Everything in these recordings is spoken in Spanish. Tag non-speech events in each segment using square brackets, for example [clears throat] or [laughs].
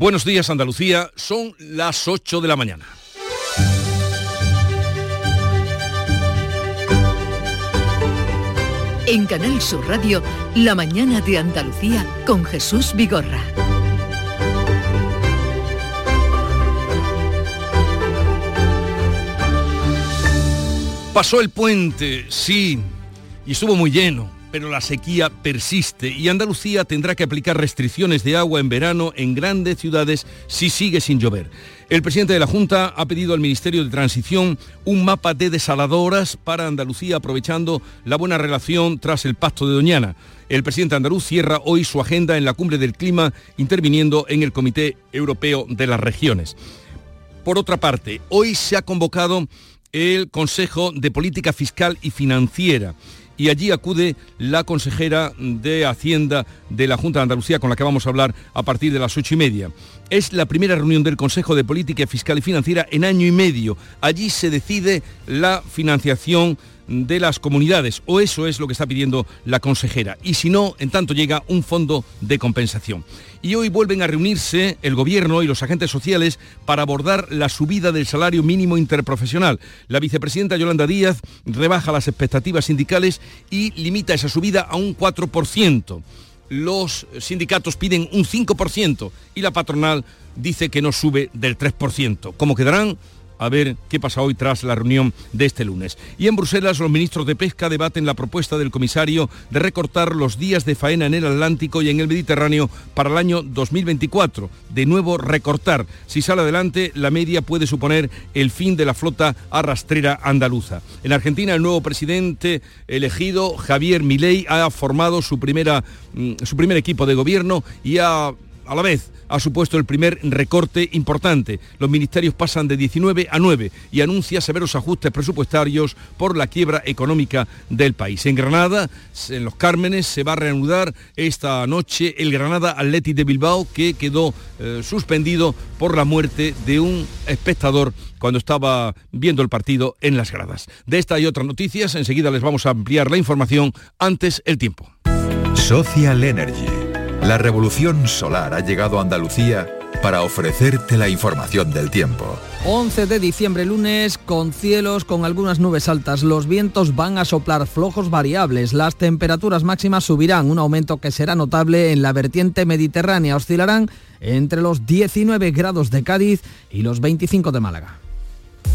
Buenos días Andalucía, son las 8 de la mañana. En Canal Sur Radio, La mañana de Andalucía con Jesús Vigorra. Pasó el puente, sí, y estuvo muy lleno pero la sequía persiste y Andalucía tendrá que aplicar restricciones de agua en verano en grandes ciudades si sigue sin llover. El presidente de la Junta ha pedido al Ministerio de Transición un mapa de desaladoras para Andalucía aprovechando la buena relación tras el pacto de Doñana. El presidente andaluz cierra hoy su agenda en la cumbre del clima interviniendo en el Comité Europeo de las Regiones. Por otra parte, hoy se ha convocado el Consejo de Política Fiscal y Financiera y allí acude la consejera de Hacienda de la Junta de Andalucía con la que vamos a hablar a partir de las ocho y media. Es la primera reunión del Consejo de Política Fiscal y Financiera en año y medio. Allí se decide la financiación de las comunidades, o eso es lo que está pidiendo la consejera, y si no, en tanto llega un fondo de compensación. Y hoy vuelven a reunirse el Gobierno y los agentes sociales para abordar la subida del salario mínimo interprofesional. La vicepresidenta Yolanda Díaz rebaja las expectativas sindicales y limita esa subida a un 4%. Los sindicatos piden un 5% y la patronal dice que no sube del 3%. ¿Cómo quedarán? A ver qué pasa hoy tras la reunión de este lunes. Y en Bruselas los ministros de Pesca debaten la propuesta del comisario de recortar los días de faena en el Atlántico y en el Mediterráneo para el año 2024. De nuevo recortar. Si sale adelante, la media puede suponer el fin de la flota arrastrera andaluza. En Argentina, el nuevo presidente elegido, Javier Milei, ha formado su, primera, mm, su primer equipo de gobierno y ha a la vez ha supuesto el primer recorte importante. Los ministerios pasan de 19 a 9 y anuncia severos ajustes presupuestarios por la quiebra económica del país. En Granada, en Los Cármenes, se va a reanudar esta noche el Granada Athletic de Bilbao que quedó eh, suspendido por la muerte de un espectador cuando estaba viendo el partido en las gradas. De esta y otras noticias, enseguida les vamos a ampliar la información antes el tiempo. Social Energy la revolución solar ha llegado a Andalucía para ofrecerte la información del tiempo. 11 de diciembre lunes con cielos con algunas nubes altas. Los vientos van a soplar flojos variables. Las temperaturas máximas subirán, un aumento que será notable en la vertiente mediterránea. Oscilarán entre los 19 grados de Cádiz y los 25 de Málaga.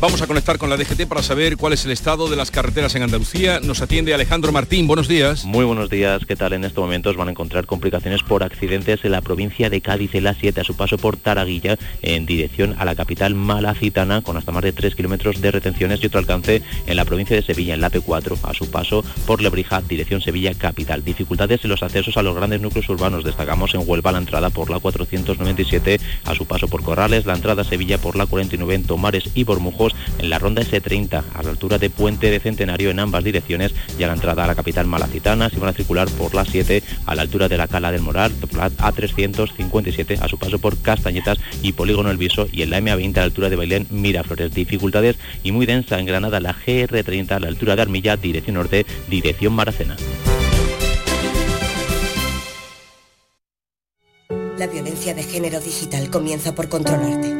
Vamos a conectar con la DGT para saber cuál es el estado de las carreteras en Andalucía. Nos atiende Alejandro Martín. Buenos días. Muy buenos días. ¿Qué tal? En estos momentos van a encontrar complicaciones por accidentes en la provincia de Cádiz la 7 a su paso por Taraguilla en dirección a la capital malacitana con hasta más de 3 kilómetros de retenciones y otro alcance en la provincia de Sevilla en la P4 a su paso por Lebrija dirección Sevilla capital. Dificultades en los accesos a los grandes núcleos urbanos. Destacamos en Huelva la entrada por la 497 a su paso por Corrales, la entrada a Sevilla por la 49 en Tomares y Bormujos en la ronda S30 a la altura de Puente de Centenario en ambas direcciones y a la entrada a la capital malacitana. Se van a circular por la 7 a la altura de la Cala del Moral, A357 a su paso por Castañetas y Polígono El Viso y en la MA20 a la altura de Bailén Miraflores. Dificultades y muy densa en Granada la GR30 a la altura de Armilla, dirección norte, dirección Maracena. La violencia de género digital comienza por controlarte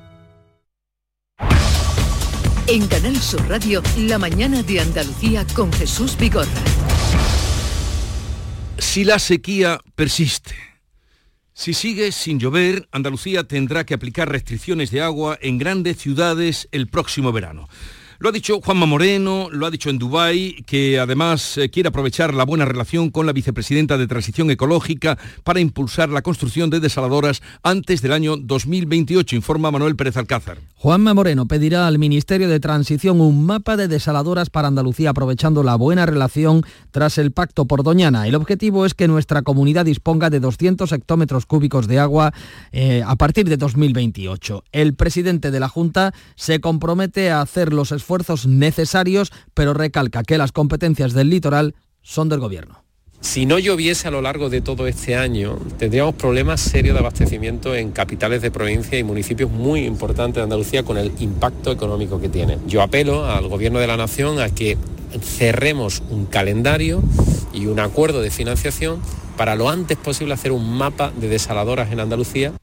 En Canal Sur Radio, La mañana de Andalucía con Jesús Vigorra. Si la sequía persiste, Si sigue sin llover, Andalucía tendrá que aplicar restricciones de agua en grandes ciudades el próximo verano. Lo ha dicho Juanma Moreno, lo ha dicho en Dubái, que además eh, quiere aprovechar la buena relación con la vicepresidenta de Transición Ecológica para impulsar la construcción de desaladoras antes del año 2028, informa Manuel Pérez Alcázar. Juanma Moreno pedirá al Ministerio de Transición un mapa de desaladoras para Andalucía aprovechando la buena relación tras el pacto por Doñana. El objetivo es que nuestra comunidad disponga de 200 hectómetros cúbicos de agua eh, a partir de 2028. El presidente de la Junta se compromete a hacer los esfuerzos necesarios, pero recalca que las competencias del litoral son del Gobierno. Si no lloviese a lo largo de todo este año, tendríamos problemas serios de abastecimiento en capitales de provincia y municipios muy importantes de Andalucía con el impacto económico que tiene. Yo apelo al Gobierno de la Nación a que cerremos un calendario y un acuerdo de financiación para lo antes posible hacer un mapa de desaladoras en Andalucía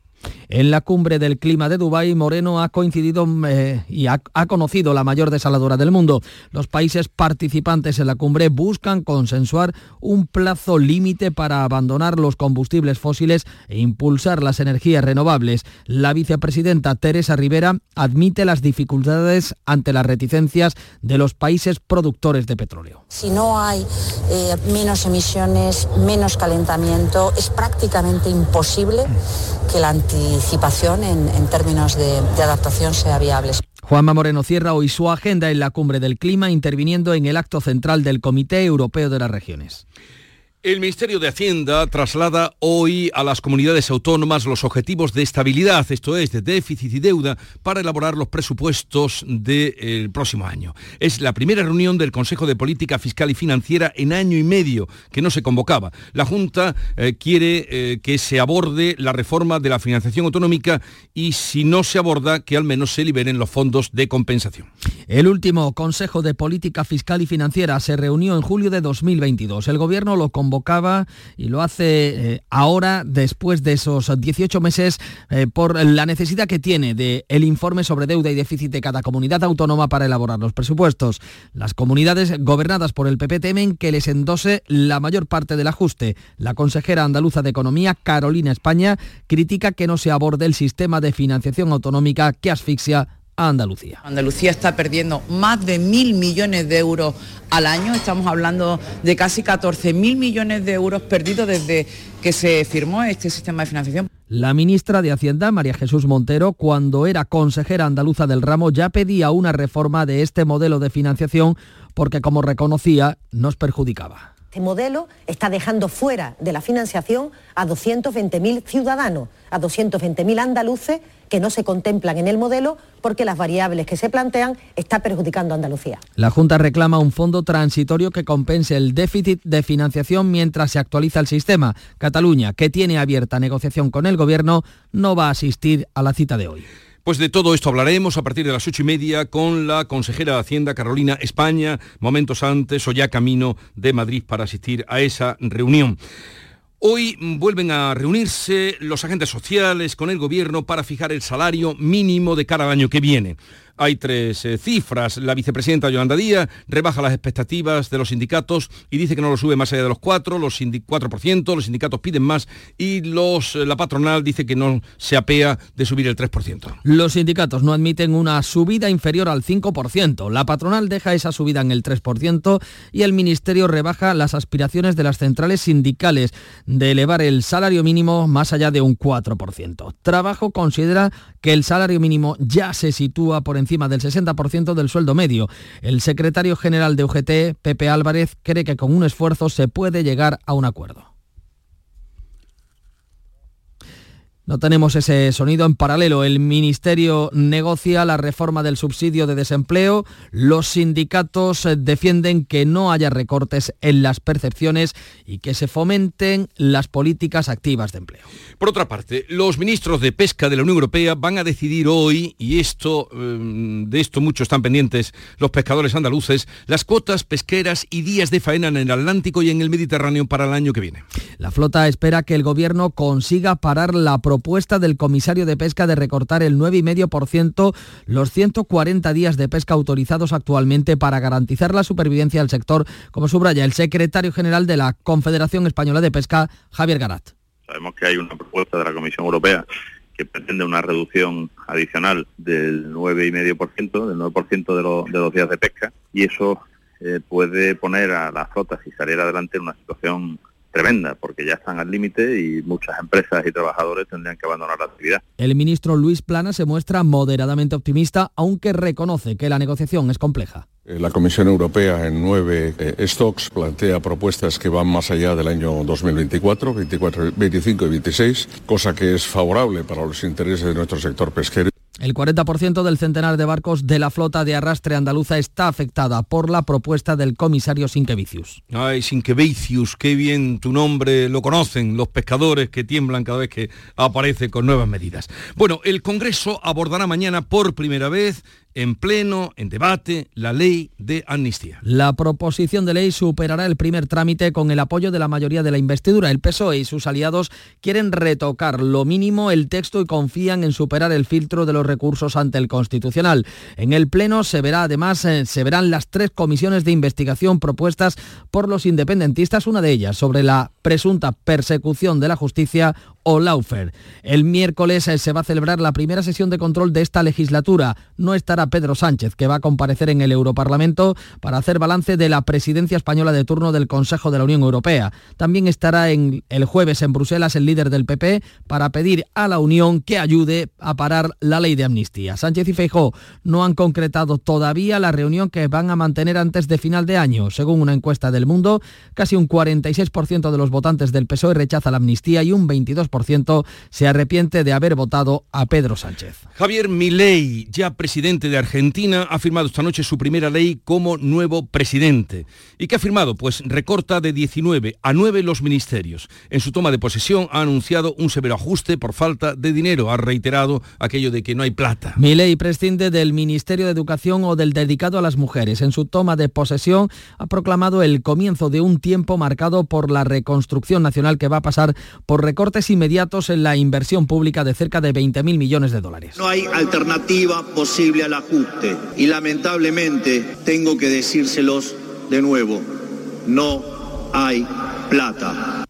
en la cumbre del clima de Dubái, Moreno ha coincidido eh, y ha, conocido la mayor desaladora del mundo. Los países participantes en la cumbre buscan consensuar un plazo límite para abandonar los combustibles fósiles e impulsar las energías renovables. La vicepresidenta Teresa Rivera admite las dificultades ante las reticencias de los países productores de petróleo. Si no hay eh, menos emisiones, menos calentamiento, es prácticamente imposible que la anticipación en, términos de adaptación sea viable. Juanma Moreno cierra hoy su agenda en la cumbre del clima, interviniendo en el acto central del Comité Europeo de las Regiones. El Ministerio de Hacienda traslada hoy a las comunidades autónomas los objetivos de estabilidad, esto es, de déficit y deuda, para elaborar los presupuestos del próximo año. Es la primera reunión del Consejo de Política Fiscal y Financiera en año y medio que no se convocaba. La Junta eh, quiere eh, que se aborde la reforma de la financiación autonómica y si no se aborda, que al menos se liberen los fondos de compensación. El último Consejo de Política Fiscal y Financiera se reunió en julio de 2022. El Gobierno lo convocaba y lo hace eh, ahora después de esos 18 meses eh, por la necesidad que tiene de el informe sobre deuda y déficit de cada comunidad autónoma para elaborar los presupuestos. Las comunidades gobernadas por el PP temen que les endose la mayor parte del ajuste. La consejera andaluza de Economía, Carolina España, critica que no se aborde el sistema de financiación autonómica que asfixia a Andalucía. Andalucía está perdiendo más de mil millones de euros al año, estamos hablando de casi 14 mil millones de euros perdidos desde que se firmó este sistema de financiación. La ministra de Hacienda, María Jesús Montero, cuando era consejera andaluza del ramo, ya pedía una reforma de este modelo de financiación porque, como reconocía, nos perjudicaba. Este modelo está dejando fuera de la financiación a 220.000 ciudadanos, a 220.000 andaluces que no se contemplan en el modelo porque las variables que se plantean están perjudicando a Andalucía. La Junta reclama un fondo transitorio que compense el déficit de financiación mientras se actualiza el sistema. Cataluña, que tiene abierta negociación con el Gobierno, no va a asistir a la cita de hoy. Pues de todo esto hablaremos a partir de las ocho y media con la consejera de Hacienda Carolina España, momentos antes o ya camino de Madrid para asistir a esa reunión. Hoy vuelven a reunirse los agentes sociales con el gobierno para fijar el salario mínimo de cada año que viene. Hay tres eh, cifras. La vicepresidenta Yolanda Díaz rebaja las expectativas de los sindicatos y dice que no lo sube más allá de los 4, los 4%, los sindicatos piden más y los, la patronal dice que no se apea de subir el 3%. Los sindicatos no admiten una subida inferior al 5%. La patronal deja esa subida en el 3% y el Ministerio rebaja las aspiraciones de las centrales sindicales de elevar el salario mínimo más allá de un 4%. Trabajo considera que el salario mínimo ya se sitúa por encima del 60% del sueldo medio. El secretario general de UGT, Pepe Álvarez, cree que con un esfuerzo se puede llegar a un acuerdo. No tenemos ese sonido en paralelo. El Ministerio negocia la reforma del subsidio de desempleo. Los sindicatos eh, defienden que no haya recortes en las percepciones y que se fomenten las políticas activas de empleo. Por otra parte, los ministros de Pesca de la Unión Europea van a decidir hoy, y esto, eh, de esto mucho están pendientes los pescadores andaluces, las cuotas pesqueras y días de faena en el Atlántico y en el Mediterráneo para el año que viene. La flota espera que el gobierno consiga parar la propuesta propuesta del comisario de pesca de recortar el 9,5% los 140 días de pesca autorizados actualmente para garantizar la supervivencia del sector, como subraya el secretario general de la Confederación Española de Pesca, Javier Garat. Sabemos que hay una propuesta de la Comisión Europea que pretende una reducción adicional del 9,5%, del 9% de, los, de los días de pesca, y eso eh, puede poner a las flotas y salir adelante en una situación tremenda, porque ya están al límite y muchas empresas y trabajadores tendrían que abandonar la actividad. El ministro Luis Plana se muestra moderadamente optimista, aunque reconoce que la negociación es compleja. Eh, la Comisión Europea en nueve eh, stocks plantea propuestas que van más allá del año 2024, 24, 25 y 26, cosa que es favorable para los intereses de nuestro sector pesquero. El 40% del centenar de barcos de la flota de arrastre andaluza está afectada por la propuesta del comisario Sinquevicius. Ay, Sinquevicius, qué bien tu nombre lo conocen los pescadores que tiemblan cada vez que aparece con nuevas medidas. Bueno, el Congreso abordará mañana por primera vez en pleno, en debate, la ley de amnistía. La proposición de ley superará el primer trámite con el apoyo de la mayoría de la investidura. El PSOE y sus aliados quieren retocar lo mínimo el texto y confían en superar el filtro de los recursos ante el Constitucional. En el Pleno se verá además eh, se verán las tres comisiones de investigación propuestas por los independentistas, una de ellas sobre la presunta persecución de la justicia El miércoles eh, se va a celebrar la primera sesión de control de esta legislatura. No estará Pedro Sánchez, que va a comparecer en el Europarlamento para hacer balance de la presidencia española de turno del Consejo de la Unión Europea. También estará en, el jueves en Bruselas el líder del PP para pedir a la Unión que ayude a parar la ley de amnistía. Sánchez y Feijó no han concretado todavía la reunión que van a mantener antes de final de año. Según una encuesta del Mundo, casi un 46% de los votantes del PSOE rechaza la amnistía y un 22% se arrepiente de haber votado a Pedro Sánchez. Javier Milei, ya presidente de Argentina, ha firmado esta noche su primera ley como nuevo presidente. ¿Y qué ha firmado? Pues recorta de 19 a 9 los ministerios. En su toma de posesión ha anunciado un severo ajuste por falta de dinero. Ha reiterado aquello de que no hay plata. Milei prescinde del Ministerio de Educación o del dedicado a las mujeres. En su toma de posesión ha proclamado el comienzo de un tiempo marcado por la reconstrucción nacional que va a pasar por recortes inmediatos inmediatos en la inversión pública de cerca de 20.000 millones de dólares. No hay alternativa posible al ajuste y lamentablemente tengo que decírselos de nuevo, no hay plata.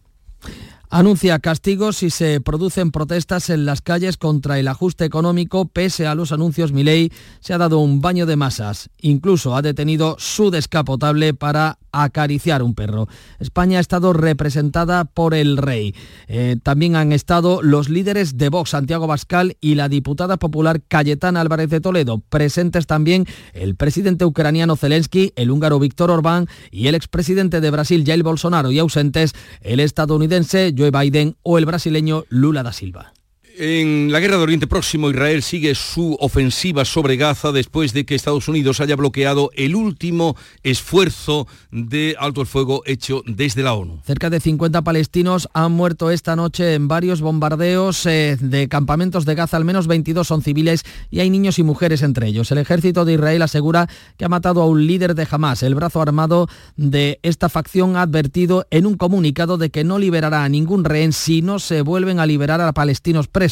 Anuncia castigos si se producen protestas en las calles contra el ajuste económico. Pese a los anuncios, Milei se ha dado un baño de masas. Incluso ha detenido su descapotable para acariciar un perro. España ha estado representada por el rey. Eh, también han estado los líderes de Vox, Santiago Bascal, y la diputada popular Cayetana Álvarez de Toledo. Presentes también el presidente ucraniano Zelensky, el húngaro Víctor Orbán y el expresidente de Brasil, Jair Bolsonaro, y ausentes el estadounidense Joe Biden o el brasileño Lula da Silva. En la guerra de Oriente Próximo, Israel sigue su ofensiva sobre Gaza después de que Estados Unidos haya bloqueado el último esfuerzo de alto el fuego hecho desde la ONU. Cerca de 50 palestinos han muerto esta noche en varios bombardeos eh, de campamentos de Gaza. Al menos 22 son civiles y hay niños y mujeres entre ellos. El ejército de Israel asegura que ha matado a un líder de Hamas. El brazo armado de esta facción ha advertido en un comunicado de que no liberará a ningún rehén si no se vuelven a liberar a palestinos presos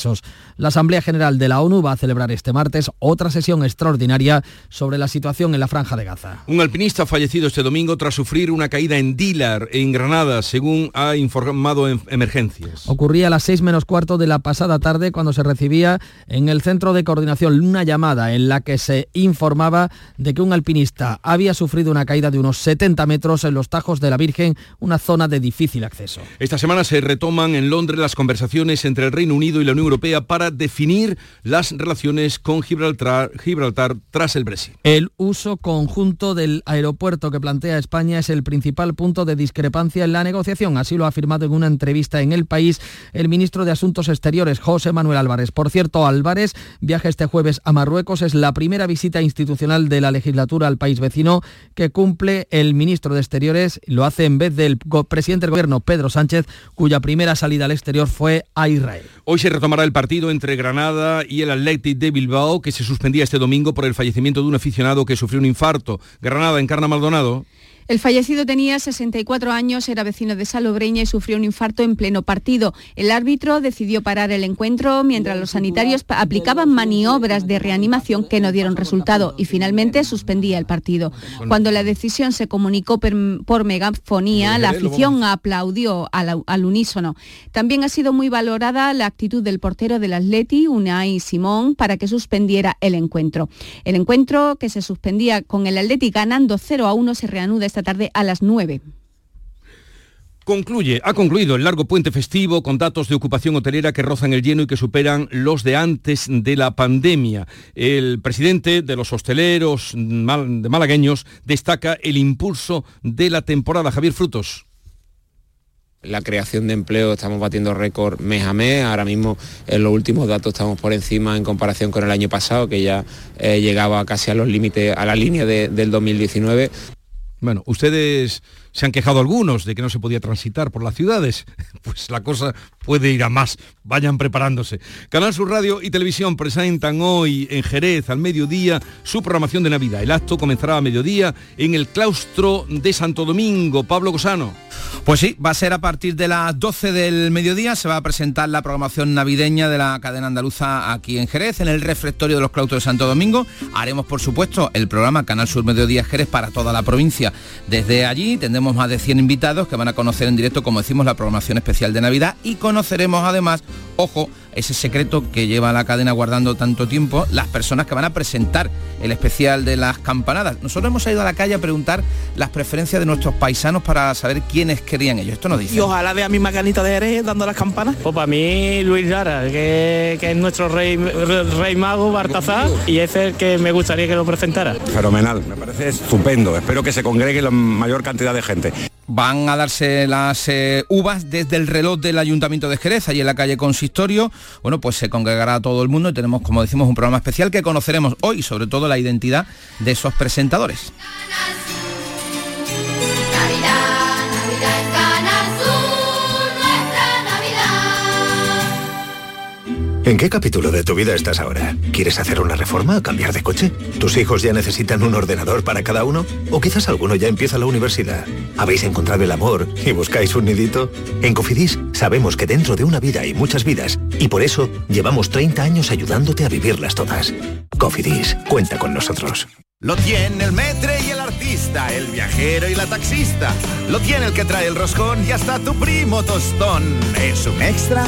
la Asamblea General de la ONU va a celebrar este martes otra sesión extraordinaria sobre la situación en la Franja de Gaza. Un alpinista ha fallecido este domingo tras sufrir una caída en Dilar, en Granada, según ha informado en Emergencias. Ocurría a las seis menos cuarto de la pasada tarde cuando se recibía en el centro de coordinación una llamada en la que se informaba de que un alpinista había sufrido una caída de unos 70 metros en los Tajos de la Virgen, una zona de difícil acceso. Esta semana se retoman en Londres las conversaciones entre el Reino Unido y la Unión Europea para definir las relaciones con Gibraltar, Gibraltar tras el Brexit. El uso conjunto del aeropuerto que plantea España es el principal punto de discrepancia en la negociación. Así lo ha afirmado en una entrevista en El País el ministro de Asuntos Exteriores, José Manuel Álvarez. Por cierto, Álvarez viaja este jueves a Marruecos. Es la primera visita institucional de la legislatura al país vecino que cumple el ministro de Exteriores. Lo hace en vez del presidente del gobierno, Pedro Sánchez, cuya primera salida al exterior fue a Israel. Hoy se el partido entre Granada y el Athletic de Bilbao, que se suspendía este domingo por el fallecimiento de un aficionado que sufrió un infarto. Granada encarna Maldonado. El fallecido tenía 64 años, era vecino de Salobreña y sufrió un infarto en pleno partido. El árbitro decidió parar el encuentro mientras los sanitarios aplicaban maniobras de reanimación que no dieron resultado y finalmente suspendía el partido. Cuando la decisión se comunicó por megafonía, la afición aplaudió al, al unísono. También ha sido muy valorada la actitud del portero del Atleti, Unai Simón, para que suspendiera el encuentro. El encuentro que se suspendía con el Atleti ganando 0 a 1 se reanuda esta tarde a las 9. Concluye, ha concluido el largo puente festivo con datos de ocupación hotelera que rozan el lleno y que superan los de antes de la pandemia. El presidente de los hosteleros de malagueños destaca el impulso de la temporada. Javier Frutos. La creación de empleo estamos batiendo récord mes a mes. Ahora mismo en los últimos datos estamos por encima en comparación con el año pasado, que ya eh, llegaba casi a los límites, a la línea del 2019. Bueno, ustedes se han quejado algunos de que no se podía transitar por las ciudades. [laughs] Pues la cosa puede ir a más. Vayan preparándose. Canal Sur Radio y Televisión presentan hoy en Jerez al mediodía su programación de Navidad. El acto comenzará a mediodía en el claustro de Santo Domingo. Pablo Cosano. Pues sí, va a ser a partir de las 12 del mediodía. Se va a presentar la programación navideña de la cadena andaluza aquí en Jerez, en el refectorio de los claustros de Santo Domingo. Haremos, por supuesto, el programa Canal Sur Mediodía Jerez para toda la provincia. Desde allí tendremos más de 100 invitados que van a conocer en directo, como decimos, la programación especial de Navidad y conoceremos además, ojo, ese secreto que lleva la cadena guardando tanto tiempo, las personas que van a presentar el especial de las campanadas. Nosotros hemos ido a la calle a preguntar las preferencias de nuestros paisanos para saber quiénes querían ellos. Esto nos dice. Y ojalá vea a mi macanita de Jerez dando las campanas. Pues para mí Luis Lara, que, es nuestro rey, rey mago Bartazá, y es el que me gustaría que lo presentara. Fenomenal, me parece estupendo. Espero que se congregue la mayor cantidad de gente. Van a darse las eh, uvas desde el reloj del Ayuntamiento de Jerez, allí en la calle Consistorio. Bueno, pues se congregará todo el mundo y tenemos, como decimos, un programa especial que conoceremos hoy, sobre todo la identidad de esos presentadores. ¿En qué capítulo de tu vida estás ahora? ¿Quieres hacer una reforma o cambiar de coche? ¿Tus hijos ya necesitan un ordenador para cada uno? ¿O quizás alguno ya empieza la universidad? ¿Habéis encontrado el amor y buscáis un nidito? En Cofidis sabemos que dentro de una vida hay muchas vidas y por eso llevamos 30 años ayudándote a vivirlas todas. Cofidis, cuenta con nosotros. Lo tiene el metre y el artista, el viajero y la taxista. Lo tiene el que trae el roscón y hasta tu primo tostón. ¿Es un extra?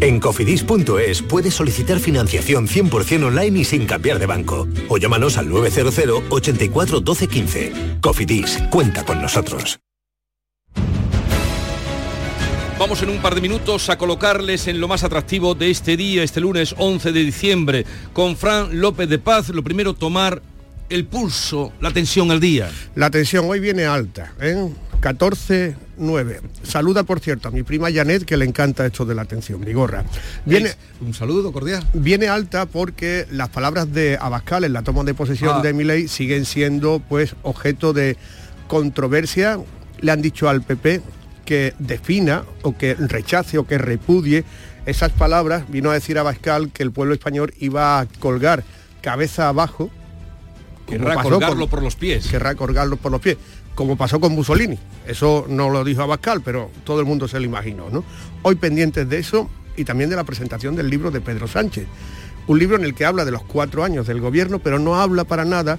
En cofidis.es puedes solicitar financiación 100% online y sin cambiar de banco. O llámanos al 900 84 12 15. Cofidis, cuenta con nosotros. Vamos en un par de minutos a colocarles en lo más atractivo de este día, este lunes 11 de diciembre, con Fran López de Paz. Lo primero, tomar el pulso, la tensión al día. La tensión hoy viene alta, ¿eh? 14-9. Saluda, por cierto, a mi prima Janet, que le encanta esto de la atención, mi gorra. Viene, un saludo cordial. Viene alta porque las palabras de Abascal en la toma de posesión ah. de Milei siguen siendo pues objeto de controversia. Le han dicho al PP que defina o que rechace o que repudie esas palabras. Vino a decir Abascal que el pueblo español iba a colgar cabeza abajo Querrá colgarlo por los pies. Querrá colgarlo por los pies como pasó con Mussolini. Eso no lo dijo Abascal, pero todo el mundo se lo imaginó. ¿no? Hoy pendientes de eso y también de la presentación del libro de Pedro Sánchez. Un libro en el que habla de los cuatro años del gobierno, pero no habla para nada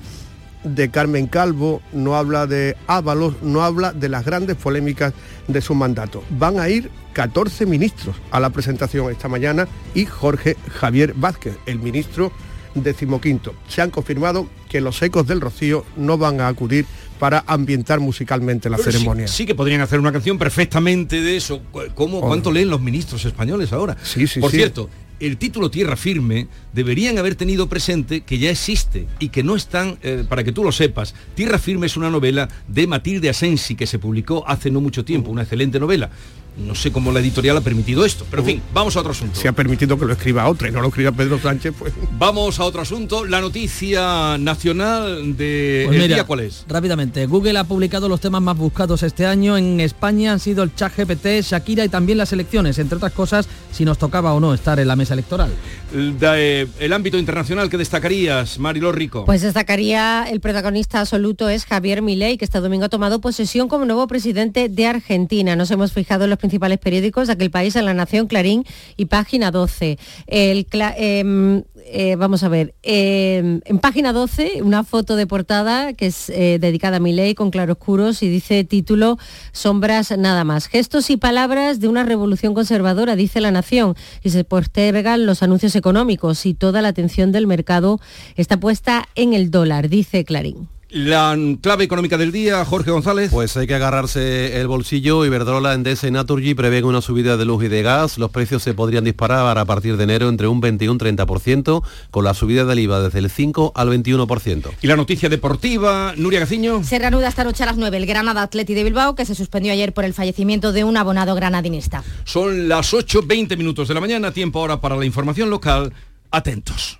de Carmen Calvo, no habla de Ábalos, no habla de las grandes polémicas de su mandato. Van a ir 14 ministros a la presentación esta mañana y Jorge Javier Vázquez, el ministro decimoquinto. Se han confirmado que los ecos del Rocío no van a acudir para ambientar musicalmente la ceremonia. Sí, que podrían hacer una canción perfectamente de eso. ¿Cómo, ¿Cuánto leen los ministros españoles ahora? Sí, sí, Por cierto, el título Tierra Firme deberían haber tenido presente que ya existe y que no están, eh, para que tú lo sepas, Tierra Firme es una novela de Matilde Asensi que se publicó hace no mucho tiempo, una excelente novela. No sé cómo la editorial ha permitido esto, pero en fin, vamos a otro asunto. Se ha permitido que lo escriba otra y no lo escriba Pedro Sánchez, pues... Vamos a otro asunto. La noticia nacional de Pues el mira, día, ¿cuál es? Rápidamente, Google ha publicado los temas más buscados este año. En España han sido el chat GPT, Shakira y también las elecciones, entre otras cosas, si nos tocaba o no estar en la mesa electoral. El, ámbito internacional que destacarías, Mariló Rico. Pues destacaría el protagonista absoluto es Javier Milei, que este domingo ha tomado posesión como nuevo presidente de Argentina. Nos hemos fijado en los principales periódicos de aquel país, en La Nación, Clarín y Página 12. El em, eh, vamos a ver, em, en Página 12 una foto de portada que es eh, dedicada a Milei con claroscuros y dice título Sombras nada más. Gestos y palabras de una revolución conservadora, dice La Nación, y se postergan los anuncios económicos y toda la atención del mercado está puesta en el dólar, dice Clarín. La clave económica del día, Jorge González. Pues hay que agarrarse el bolsillo. Iberdrola, Endesa y Naturgy prevén una subida de luz y de gas. Los precios se podrían disparar a partir de enero entre un 20 y un 30%, con la subida del IVA desde el 5 al 21%. Y la noticia deportiva, Nuria Gaciño. Se reanuda esta noche a las 9 el Granada Atleti de Bilbao, que se suspendió ayer por el fallecimiento de un abonado granadinista. Son las 8.20 minutos de la mañana, tiempo ahora para la información local. Atentos.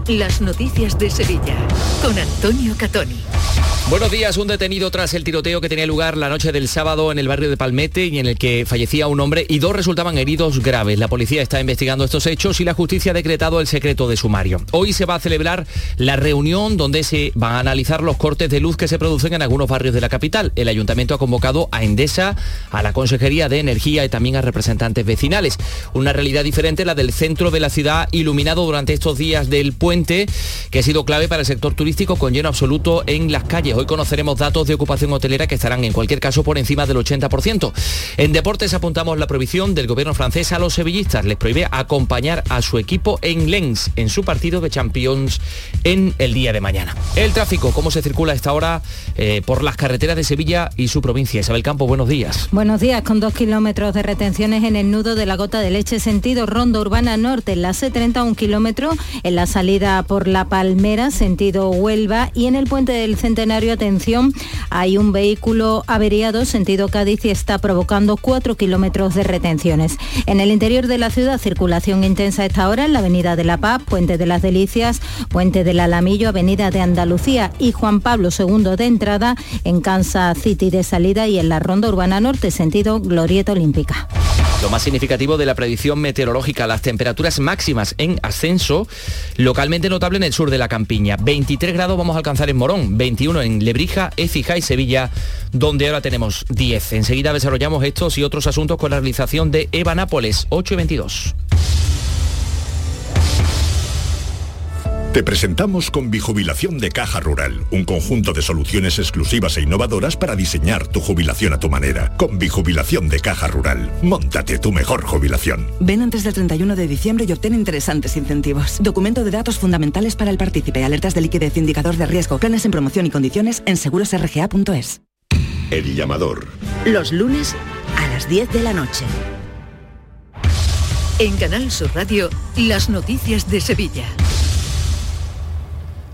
las noticias de Sevilla con Antonio Catoni. Buenos días, un detenido tras el tiroteo que tenía lugar la noche del sábado en el barrio de Palmete y en el que fallecía un hombre y dos resultaban heridos graves. La policía está investigando estos hechos y la justicia ha decretado el secreto de sumario. Hoy se va a celebrar la reunión donde se van a analizar los cortes de luz que se producen en algunos barrios de la capital. El ayuntamiento ha convocado a Endesa, a la Consejería de Energía y también a representantes vecinales. Una realidad diferente la del centro de la ciudad iluminado durante estos días del que ha sido clave para el sector turístico con lleno absoluto en las calles. Hoy conoceremos datos de ocupación hotelera que estarán en cualquier caso por encima del 80%. En deportes apuntamos la prohibición del gobierno francés a los sevillistas. Les prohíbe acompañar a su equipo en Lens en su partido de Champions en el día de mañana. El tráfico, cómo se circula a esta hora eh, por las carreteras de Sevilla y su provincia. Isabel Campo, buenos días. Buenos días, con dos kilómetros de retenciones en el nudo de la gota de leche sentido Ronda Urbana Norte, en la C30 un kilómetro, en la salida por La Palmera sentido Huelva y en el puente del Centenario, atención, hay un vehículo averiado sentido Cádiz y está provocando cuatro kilómetros de retenciones. En el interior de la ciudad, circulación intensa esta hora en la Avenida de la Paz, Puente de las Delicias, Puente del Alamillo, Avenida de Andalucía y Juan Pablo II de entrada, en Kansas City de salida y en la Ronda Urbana Norte, sentido Glorieta Olímpica. Lo más significativo de la predicción meteorológica, las temperaturas máximas en ascenso, localmente notable en el sur de la campiña. 23 grados vamos a alcanzar en Morón, 21 en Lebrija, Écija y Sevilla, donde ahora tenemos 10. Enseguida desarrollamos estos y otros asuntos con la realización de Eva Nápoles, 8 y 22. Te presentamos con Bijubilación de Caja Rural, un conjunto de soluciones exclusivas e innovadoras para diseñar tu jubilación a tu manera. Con Bijubilación de Caja Rural, montate tu mejor jubilación. Ven antes del 31 de diciembre y obtén interesantes incentivos. Documento de datos fundamentales para el partícipe, alertas de liquidez, indicador de riesgo, planes en promoción y condiciones en segurosrga.es. El llamador. Los lunes a las 10 de la noche. En Canal Sur Radio, las noticias de Sevilla.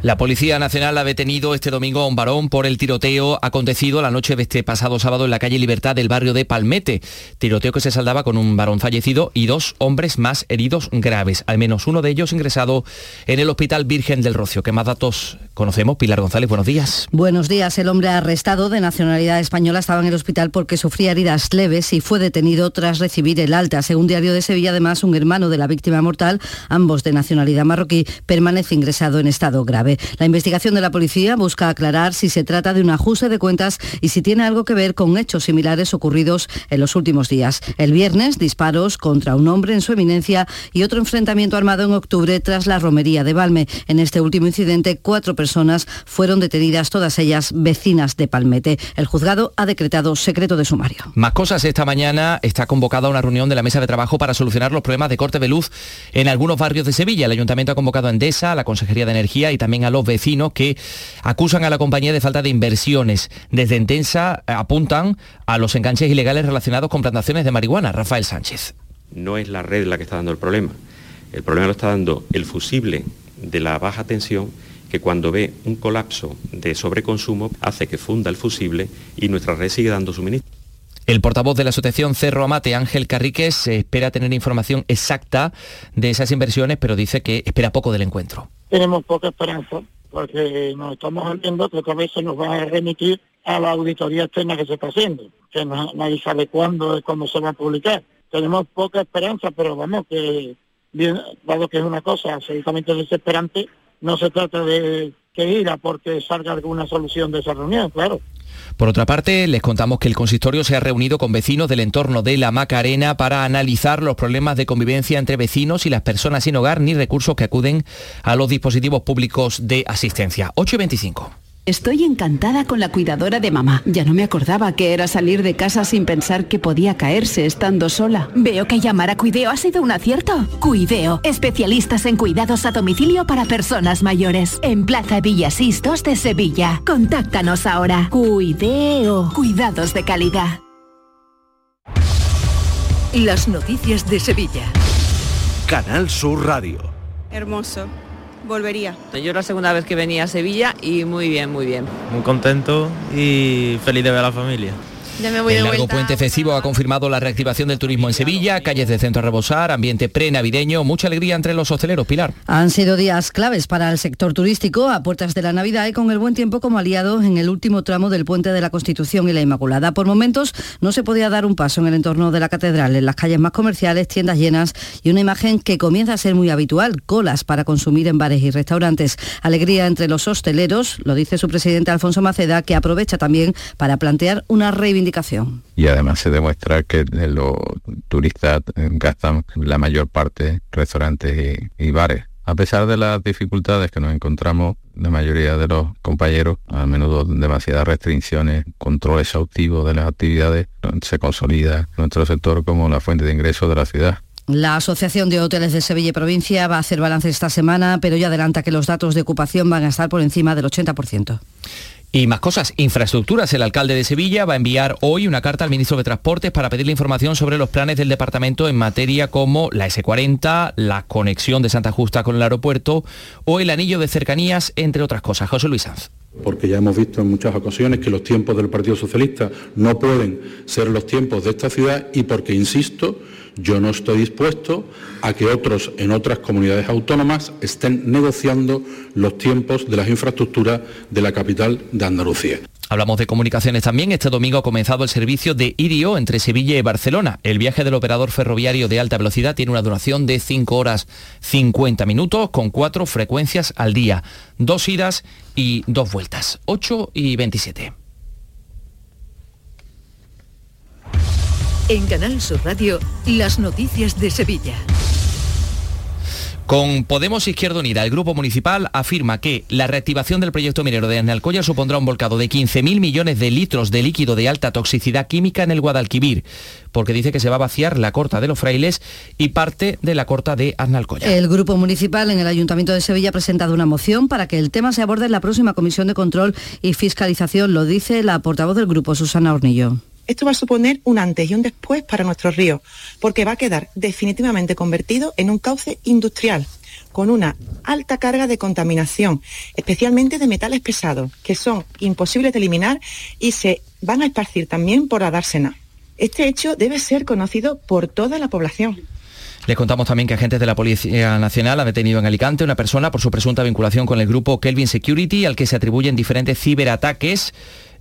La Policía Nacional ha detenido este domingo a un varón por el tiroteo acontecido la noche de este pasado sábado en la calle Libertad del barrio de Palmete. Tiroteo que se saldaba con un varón fallecido y dos hombres más heridos graves. Al menos uno de ellos ingresado en el Hospital Virgen del Rocio. ¿Qué más datos conocemos? Pilar González, buenos días. Buenos días. El hombre arrestado de nacionalidad española estaba en el hospital porque sufría heridas leves y fue detenido tras recibir el alta. Según Diario de Sevilla, además, un hermano de la víctima mortal, ambos de nacionalidad marroquí, permanece ingresado en estado grave. La investigación de la policía busca aclarar si se trata de un ajuste de cuentas y si tiene algo que ver con hechos similares ocurridos en los últimos días. El viernes, disparos contra un hombre en su eminencia y otro enfrentamiento armado en octubre tras la romería de Balme. En este último incidente, cuatro personas fueron detenidas, todas ellas vecinas de Palmete. El juzgado ha decretado secreto de sumario. Más cosas. Esta mañana está convocada una reunión de la mesa de trabajo para solucionar los problemas de corte de luz en algunos barrios de Sevilla. El ayuntamiento ha convocado a Endesa, la Consejería de Energía y también a los vecinos que acusan a la compañía de falta de inversiones. Desde Endesa apuntan a los enganches ilegales relacionados con plantaciones de marihuana. Rafael Sánchez. No es la red la que está dando el problema. El problema lo está dando el fusible de la baja tensión que cuando ve un colapso de sobreconsumo hace que funda el fusible y nuestra red sigue dando suministro. El portavoz de la asociación Cerro Amate, Ángel Carriques, espera tener información exacta de esas inversiones, pero dice que espera poco del encuentro. Tenemos poca esperanza porque nos estamos viendo que otra vez se nos va a remitir a la auditoría externa que se está haciendo, que no, nadie sabe cuándo, cuándo se va a publicar. Tenemos poca esperanza, pero vamos, que bien, dado que es una cosa absolutamente desesperante, no se trata de que ir a porque salga alguna solución de esa reunión, claro. Por otra parte, les contamos que el consistorio se ha reunido con vecinos del entorno de la Macarena para analizar los problemas de convivencia entre vecinos y las personas sin hogar ni recursos que acuden a los dispositivos públicos de asistencia. 8 y 25. Estoy encantada con la cuidadora de mamá. Ya no me acordaba que era salir de casa sin pensar que podía caerse estando sola. Veo que llamar a Cuideo ha sido un acierto. Cuideo, especialistas en cuidados a domicilio para personas mayores. En Plaza Villasistos de Sevilla. Contáctanos ahora. Cuideo, cuidados de calidad. Las noticias de Sevilla. Canal Sur Radio. Hermoso. Volvería. Yo la segunda vez que venía a Sevilla y muy bien, muy bien. Muy contento y feliz de ver a la familia. Ya me voy el de largo vuelta. puente festivo ha confirmado la reactivación del turismo en Sevilla, calles de centro a rebosar, ambiente pre-navideño, mucha alegría entre los hosteleros, Pilar. Han sido días claves para el sector turístico a puertas de la Navidad y con el buen tiempo como aliado en el último tramo del puente de la Constitución y la Inmaculada. Por momentos no se podía dar un paso en el entorno de la catedral, en las calles más comerciales, tiendas llenas y una imagen que comienza a ser muy habitual, colas para consumir en bares y restaurantes. Alegría entre los hosteleros, lo dice su presidente Alfonso Maceda, que aprovecha también para plantear una reivindicación. Y además se demuestra que los turistas gastan la mayor parte restaurantes y, y bares. A pesar de las dificultades que nos encontramos, la mayoría de los compañeros, a menudo demasiadas restricciones, control exhaustivo de las actividades, se consolida nuestro sector como la fuente de ingresos de la ciudad. La Asociación de Hoteles de Sevilla y Provincia va a hacer balance esta semana, pero ya adelanta que los datos de ocupación van a estar por encima del 80%. Y más cosas, infraestructuras. El alcalde de Sevilla va a enviar hoy una carta al ministro de Transportes para pedirle información sobre los planes del departamento en materia como la S40, la conexión de Santa Justa con el aeropuerto o el anillo de cercanías, entre otras cosas. José Luis Sanz. porque ya hemos visto en muchas ocasiones que los tiempos del Partido Socialista no pueden ser los tiempos de esta ciudad y porque, insisto, yo no estoy dispuesto a que otros en otras comunidades autónomas estén negociando los tiempos de las infraestructuras de la capital de Andalucía. Hablamos de comunicaciones también. Este domingo ha comenzado el servicio de IRIO entre Sevilla y Barcelona. El viaje del operador ferroviario de alta velocidad tiene una duración de 5 horas 50 minutos con cuatro frecuencias al día. Dos idas y dos vueltas. 8 y 27. En Canal Sur Radio, las noticias de Sevilla. Con Podemos Izquierda Unida, el Grupo Municipal afirma que la reactivación del proyecto minero de Analcoya supondrá un volcado de 15.000 millones de litros de líquido de alta toxicidad química en el Guadalquivir, porque dice que se va a vaciar la corta de los frailes y parte de la corta de Analcoya. El Grupo Municipal en el Ayuntamiento de Sevilla ha presentado una moción para que el tema se aborde en la próxima Comisión de Control y Fiscalización, lo dice la portavoz del Grupo, Susana Hornillo. Esto va a suponer un antes y un después para nuestro río, porque va a quedar definitivamente convertido en un cauce industrial con una alta carga de contaminación, especialmente de metales pesados, que son imposibles de eliminar y se van a esparcir también por la dársena. Este hecho debe ser conocido por toda la población. Les contamos también que agentes de la Policía Nacional han detenido en Alicante una persona por su presunta vinculación con el grupo Kelvin Security, al que se atribuyen diferentes ciberataques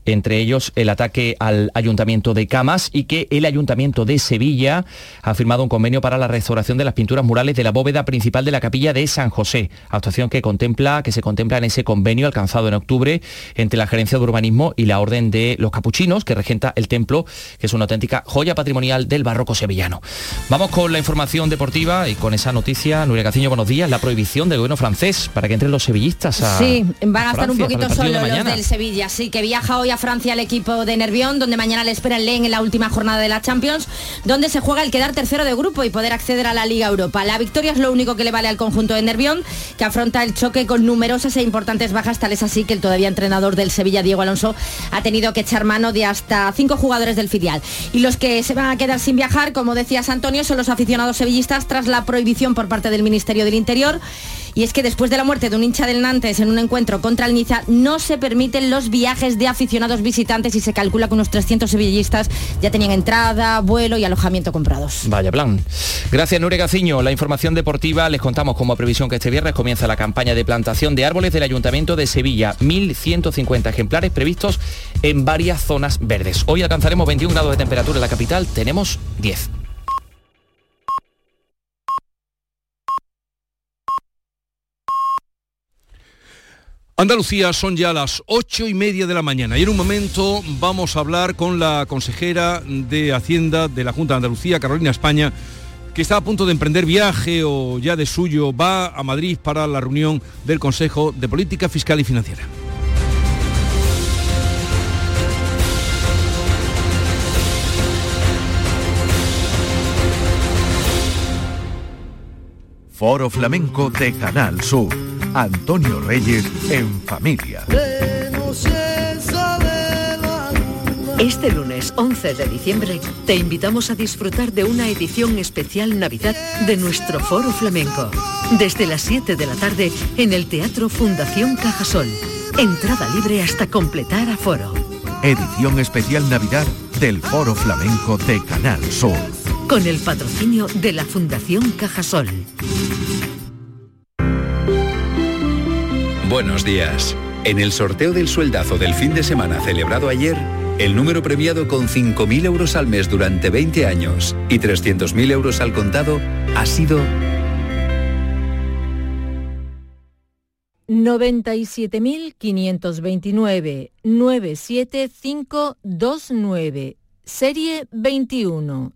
entre ellos el ataque al Ayuntamiento de Camas y que el Ayuntamiento de Sevilla ha firmado un convenio para la restauración de las pinturas murales de la bóveda principal de la capilla de San José, actuación que contempla que se contempla en ese convenio alcanzado en octubre entre la Gerencia de Urbanismo y la Orden de los Capuchinos que regenta el templo, que es una auténtica joya patrimonial del barroco sevillano. Vamos con la información deportiva y con esa noticia, Nuria Caciño, buenos días, la prohibición del gobierno francés para que entren los sevillistas a Sí, van a estar un poquito solos los del Sevilla, sí, que viaja hoy Francia el equipo de Nervión, donde mañana le espera el Len en la última jornada de la Champions, donde se juega el quedar tercero de grupo y poder acceder a la Liga Europa. La victoria es lo único que le vale al conjunto de Nervión, que afronta el choque con numerosas e importantes bajas, tales así que el todavía entrenador del Sevilla, Diego Alonso, ha tenido que echar mano de hasta cinco jugadores del filial. Y los que se van a quedar sin viajar, como decías Antonio, son los aficionados sevillistas tras la prohibición por parte del Ministerio del Interior Y es que después de la muerte de un hincha del Nantes en un encuentro contra el Niza, no se permiten los viajes de aficionados visitantes y se calcula que unos 300 sevillistas ya tenían entrada, vuelo y alojamiento comprados. Vaya plan. Gracias, Nure Gaciño. La información deportiva les contamos como previsión que este viernes comienza la campaña de plantación de árboles del Ayuntamiento de Sevilla. 1.150 ejemplares previstos en varias zonas verdes. Hoy alcanzaremos 21 grados de temperatura en la capital, tenemos 10. Andalucía son ya las ocho y media de la mañana y en un momento vamos a hablar con la consejera de Hacienda de la Junta de Andalucía, Carolina España, que está a punto de emprender viaje o ya de suyo va a Madrid para la reunión del Consejo de Política Fiscal y Financiera. Foro Flamenco de Canal Sur. Antonio Reyes en familia. Este lunes 11 de diciembre te invitamos a disfrutar de una edición especial Navidad de nuestro Foro Flamenco. Desde las 7 de la tarde en el Teatro Fundación Cajasol. Entrada libre hasta completar aforo. Edición especial Navidad del Foro Flamenco de Canal Sur. Con el patrocinio de la Fundación Cajasol. Buenos días. En el sorteo del sueldazo del fin de semana celebrado ayer, el número premiado con 5.000 euros al mes durante 20 años y 300.000 euros al contado ha sido 97.529 97529 serie 21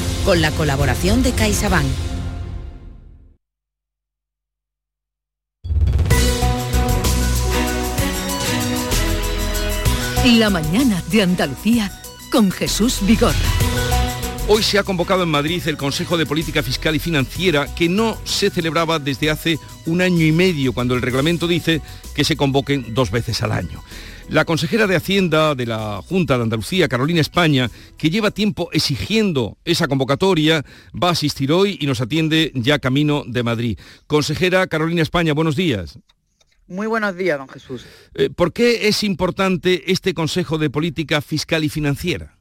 con la colaboración de CaixaBank. La mañana de Andalucía con Jesús Vigorra. Hoy se ha convocado en Madrid el Consejo de Política Fiscal y Financiera que no se celebraba desde hace un año y medio, cuando el reglamento dice que se convoquen dos veces al año. La consejera de Hacienda de la Junta de Andalucía, Carolina España, que lleva tiempo exigiendo esa convocatoria, va a asistir hoy y nos atiende ya camino de Madrid. Consejera Carolina España, buenos días. Muy buenos días, don Jesús. Eh, ¿Por qué es importante este Consejo de Política Fiscal y Financiera?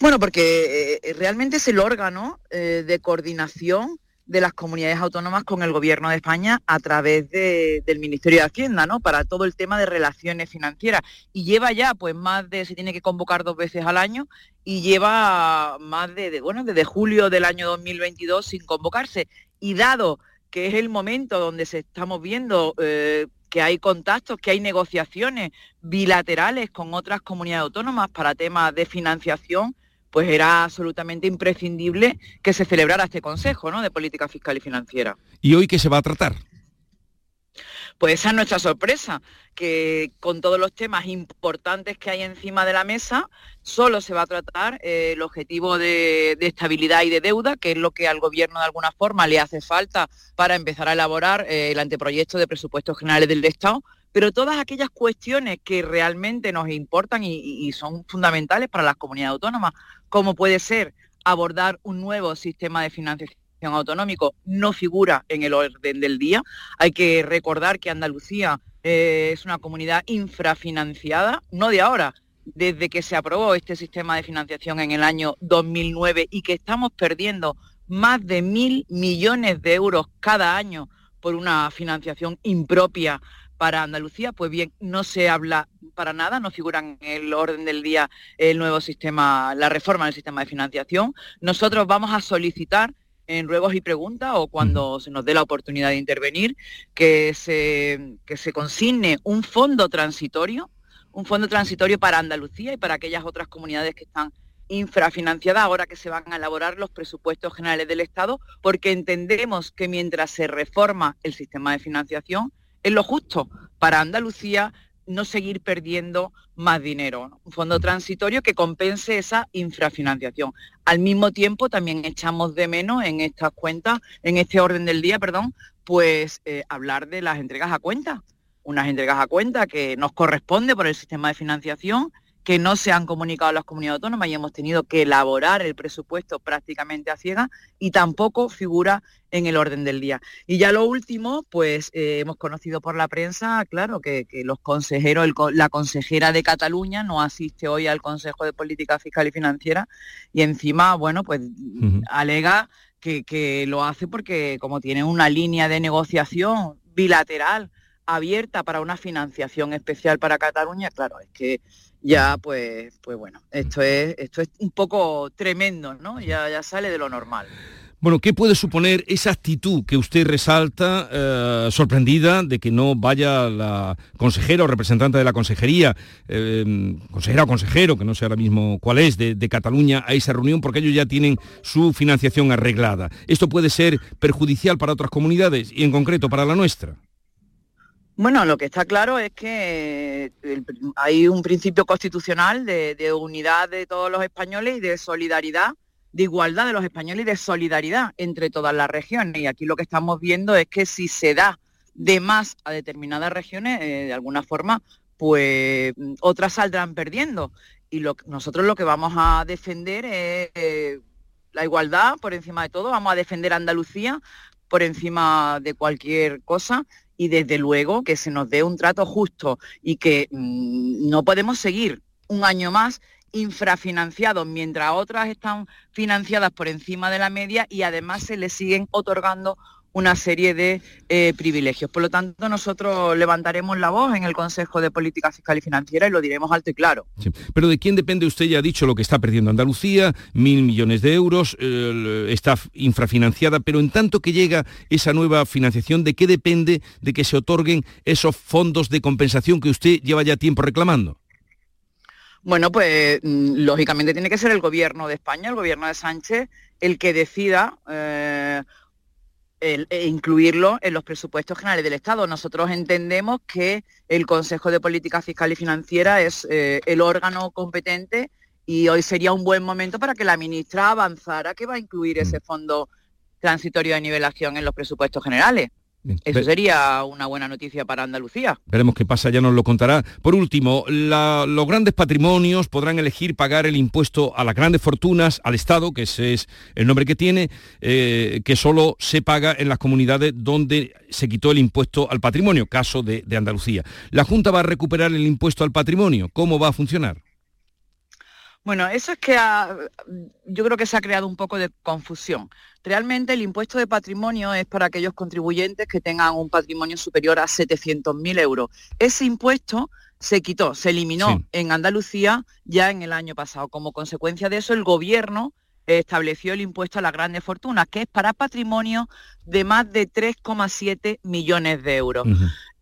Bueno, porque eh, realmente es el órgano eh, de coordinación de las comunidades autónomas con el Gobierno de España a través del Ministerio de Hacienda, ¿no? Para todo el tema de relaciones financieras. Y lleva ya, pues, más de, se tiene que convocar dos veces al año y lleva más de, bueno, desde julio del año 2022 sin convocarse. Y dado que es el momento donde se estamos viendo eh, que hay contactos, que hay negociaciones bilaterales con otras comunidades autónomas para temas de financiación, pues era absolutamente imprescindible que se celebrara este Consejo ¿no? de Política Fiscal y Financiera. ¿Y hoy qué se va a tratar? Pues esa es nuestra sorpresa, que con todos los temas importantes que hay encima de la mesa, solo se va a tratar eh, el objetivo de, estabilidad y de deuda, que es lo que al Gobierno de alguna forma le hace falta para empezar a elaborar eh, el anteproyecto de presupuestos generales del Estado, pero todas aquellas cuestiones que realmente nos importan y, son fundamentales para las comunidades autónomas, como puede ser abordar un nuevo sistema de financiación autonómico no figura en el orden del día. Hay que recordar que Andalucía eh, es una comunidad infrafinanciada, no de ahora, desde que se aprobó este sistema de financiación en el año 2009 y que estamos perdiendo más de mil millones de euros cada año por una financiación impropia para Andalucía, pues bien, no se habla para nada, no figuran en el orden del día el nuevo sistema, la reforma del sistema de financiación. Nosotros vamos a solicitar en ruegos y preguntas o cuando se nos dé la oportunidad de intervenir, que se, que se consigne un fondo transitorio, un fondo transitorio para Andalucía y para aquellas otras comunidades que están infrafinanciadas ahora que se van a elaborar los presupuestos generales del Estado, porque entendemos que mientras se reforma el sistema de financiación, es lo justo para Andalucía no seguir perdiendo más dinero. Un fondo transitorio que compense esa infrafinanciación. Al mismo tiempo, también echamos de menos en estas cuentas, en este orden del día, perdón, pues eh, hablar de las entregas a cuenta. Unas entregas a cuenta que nos corresponde por el sistema de financiación que no se han comunicado a las comunidades autónomas y hemos tenido que elaborar el presupuesto prácticamente a ciega y tampoco figura en el orden del día. Y ya lo último, pues eh, hemos conocido por la prensa, claro, que, los consejeros, la consejera de Cataluña no asiste hoy al Consejo de Política Fiscal y Financiera y encima, bueno, pues alega que, que lo hace porque como tiene una línea de negociación bilateral abierta para una financiación especial para Cataluña, claro, es que ya pues, pues bueno, esto es, esto es un poco tremendo, ¿no? Ya, ya sale de lo normal. Bueno, ¿qué puede suponer esa actitud que usted resalta, eh, sorprendida de que no vaya la consejera o representante de la consejería, eh, consejera o consejero, que no sé ahora mismo cuál es, de, de, Cataluña a esa reunión, porque ellos ya tienen su financiación arreglada? ¿Esto puede ser perjudicial para otras comunidades y en concreto para la nuestra? Bueno, lo que está claro es que hay un principio constitucional de, unidad de todos los españoles y de solidaridad, de igualdad de los españoles y de solidaridad entre todas las regiones. Y aquí lo que estamos viendo es que si se da de más a determinadas regiones, eh, de alguna forma, pues otras saldrán perdiendo. Y nosotros lo que vamos a defender es eh, la igualdad por encima de todo, vamos a defender a Andalucía por encima de cualquier cosa y desde luego que se nos dé un trato justo y que mm, no podemos seguir un año más infrafinanciados mientras otras están financiadas por encima de la media y además se les siguen otorgando una serie de eh, privilegios. Por lo tanto, nosotros levantaremos la voz en el Consejo de Política Fiscal y Financiera y lo diremos alto y claro. Pero ¿de quién depende? Usted ya ha dicho lo que está perdiendo Andalucía, mil millones de euros, está infrafinanciada, pero en tanto que llega esa nueva financiación, ¿de qué depende de que se otorguen esos fondos de compensación que usted lleva ya tiempo reclamando? Bueno, pues mm, lógicamente tiene que ser el gobierno de España, el gobierno de Sánchez, el que decida eh, e incluirlo en los presupuestos generales del Estado. Nosotros entendemos que el Consejo de Política Fiscal y Financiera es eh, el órgano competente y hoy sería un buen momento para que la ministra avanzara que va a incluir ese mm. fondo transitorio de nivelación en los presupuestos generales. Eso sería una buena noticia para Andalucía. Veremos qué pasa, ya nos lo contará. Por último, los grandes patrimonios podrán elegir pagar el impuesto a las grandes fortunas, al Estado, que ese es el nombre que tiene, eh, que solo se paga en las comunidades donde se quitó el impuesto al patrimonio, caso de, de Andalucía. ¿La Junta va a recuperar el impuesto al patrimonio? ¿Cómo va a funcionar? Bueno, eso es que yo creo que se ha creado un poco de confusión. Realmente el impuesto de patrimonio es para aquellos contribuyentes que tengan un patrimonio superior a 700.000 euros. Ese impuesto se quitó, se eliminó en Andalucía ya en el año pasado. Como consecuencia de eso, el gobierno estableció el impuesto a las grandes fortunas, que es para patrimonio de más de 3,7 millones de euros.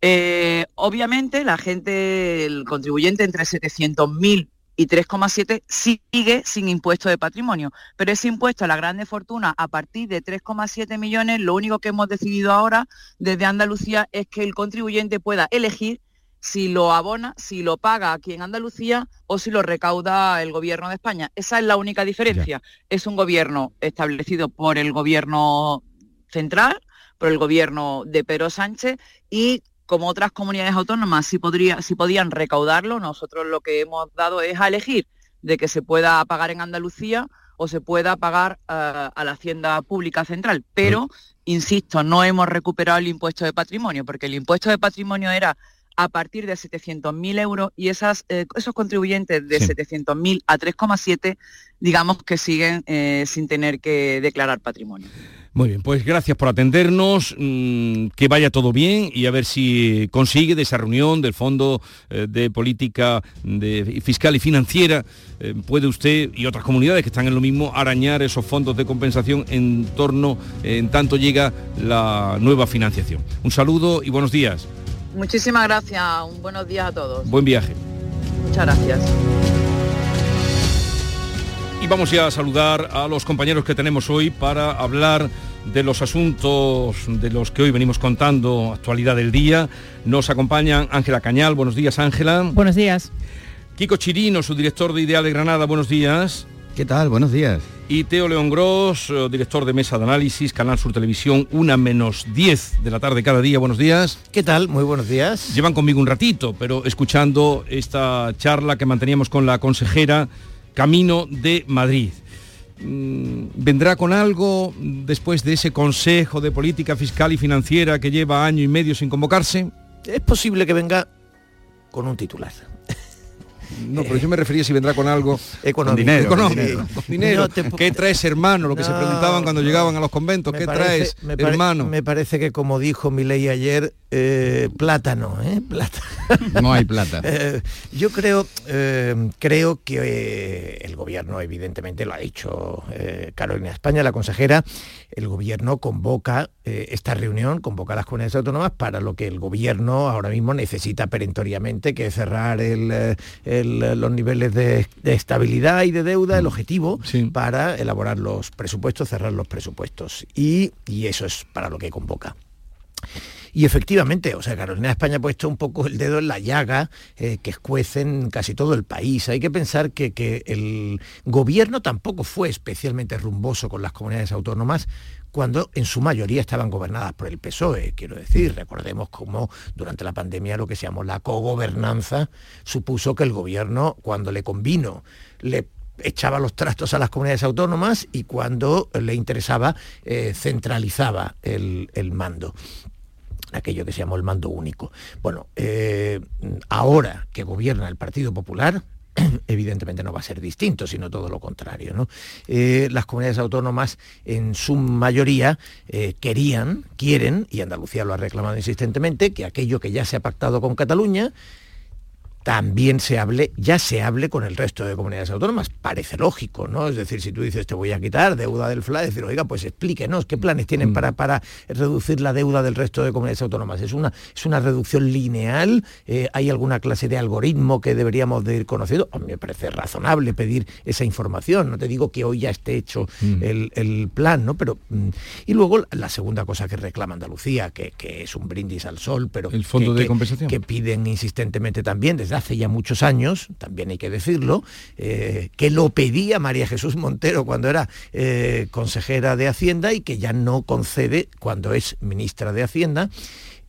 Eh, obviamente, la gente, el contribuyente entre 700.000 y 3,7 sigue sin impuesto de patrimonio. Pero ese impuesto a la grande fortuna a partir de 3,7 millones, lo único que hemos decidido ahora desde Andalucía es que el contribuyente pueda elegir si lo abona, si lo paga aquí en Andalucía o si lo recauda el gobierno de España. Esa es la única diferencia. Es un gobierno establecido por el gobierno central, por el gobierno de Pedro Sánchez y como otras comunidades autónomas sí, podría, podían recaudarlo, nosotros lo que hemos dado es a elegir de que se pueda pagar en Andalucía o se pueda pagar a, a la hacienda pública central. Pero, insisto, no hemos recuperado el impuesto de patrimonio, porque el impuesto de patrimonio era a partir de 700.000 euros y esas, eh, esos contribuyentes de 700.000 a 3,7, digamos que siguen eh, sin tener que declarar patrimonio. Muy bien, pues gracias por atendernos, mm, que vaya todo bien y a ver si consigue de esa reunión del Fondo eh, de Política de- Fiscal y Financiera, eh, puede usted y otras comunidades que están en lo mismo arañar esos fondos de compensación en torno, en tanto llega la nueva financiación. Un saludo y buenos días. Muchísimas gracias, un buenos días a todos. Buen viaje. Muchas gracias. Y vamos ya a saludar a los compañeros que tenemos hoy para hablar de los asuntos de los que hoy venimos contando, actualidad del día. Nos acompañan Ángela Cañal, buenos días Ángela. Buenos días. Kiko Chirino, su director de Ideal de Granada, buenos días. ¿Qué tal? Buenos días. Y Teo León Gros, eh, director de Mesa de Análisis, Canal Sur Televisión, una menos 10 de la tarde cada día, buenos días. ¿Qué tal? Muy buenos días. Llevan conmigo un ratito, pero escuchando esta charla que manteníamos con la consejera Camino de Madrid. Mm, ¿Vendrá con algo después de ese Consejo de Política Fiscal y Financiera que lleva año y medio sin convocarse? Es posible que venga con un titular. No, pero yo me refería si vendrá con algo [laughs] Económico. dinero, Con dinero. con dinero. No te po- ¿Qué traes hermano? Lo que se preguntaban cuando llegaban a los conventos. Me ¿Qué parece- traes me pare- hermano? Me parece que como dijo Milei ayer, eh, plátano, ¿eh? [laughs] Plata. No hay plata. [laughs] Eh, yo creo, eh, creo que el gobierno, evidentemente, lo ha dicho Carolina España, la consejera, el gobierno convoca esta reunión, convoca a las comunidades autónomas para lo que el gobierno ahora mismo necesita perentoriamente, que es cerrar el, el- los niveles de, de estabilidad y de deuda, el objetivo para elaborar los presupuestos, cerrar los presupuestos. Y, y eso es para lo que convoca. Y efectivamente, o sea, Carolina de España ha puesto un poco el dedo en la llaga eh, que escuece en casi todo el país. Hay que pensar que, que el gobierno tampoco fue especialmente rumboso con las comunidades autónomas cuando en su mayoría estaban gobernadas por el PSOE. Quiero decir, recordemos cómo durante la pandemia lo que se llamó la cogobernanza supuso que el gobierno, cuando le convino, le echaba los trastos a las comunidades autónomas y cuando le interesaba eh, centralizaba el, el mando aquello que se llamó el mando único. Bueno, eh, ahora que gobierna el Partido Popular, [clears throat] evidentemente no va a ser distinto, sino todo lo contrario. ¿no? Eh, las comunidades autónomas en su mayoría querían, quieren, y Andalucía lo ha reclamado insistentemente, que aquello que ya se ha pactado con Cataluña, también se hable, ya se hable con el resto de comunidades autónomas. Parece lógico, ¿no? Es decir, si tú dices te voy a quitar deuda del FLA, decir, oiga, pues explíquenos qué planes tienen para, para reducir la deuda del resto de comunidades autónomas. ¿Es una, es una reducción lineal? Eh, ¿Hay alguna clase de algoritmo que deberíamos de ir conociendo? A mí me parece razonable pedir esa información. No te digo que hoy ya esté hecho Mm. el, el plan, ¿no? Pero, mm, y luego la segunda cosa que reclama Andalucía, que, que es un brindis al sol, pero El fondo que- de que- compensación. que piden insistentemente también desde hace ya muchos años, también hay que decirlo, eh, que lo pedía María Jesús Montero cuando era eh, consejera de Hacienda y que ya no concede cuando es ministra de Hacienda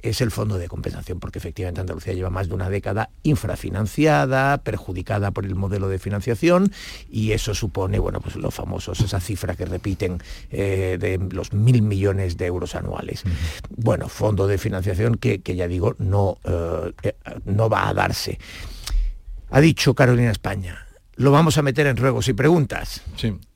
es el fondo de compensación, porque efectivamente Andalucía lleva más de una década infrafinanciada, perjudicada por el modelo de financiación, y eso supone, bueno, pues los famosos, esa cifra que repiten eh, de los mil millones de euros anuales. Bueno, fondo de financiación que, que ya digo, no, eh, no va a darse. Ha dicho Carolina España, lo vamos a meter en ruegos y preguntas.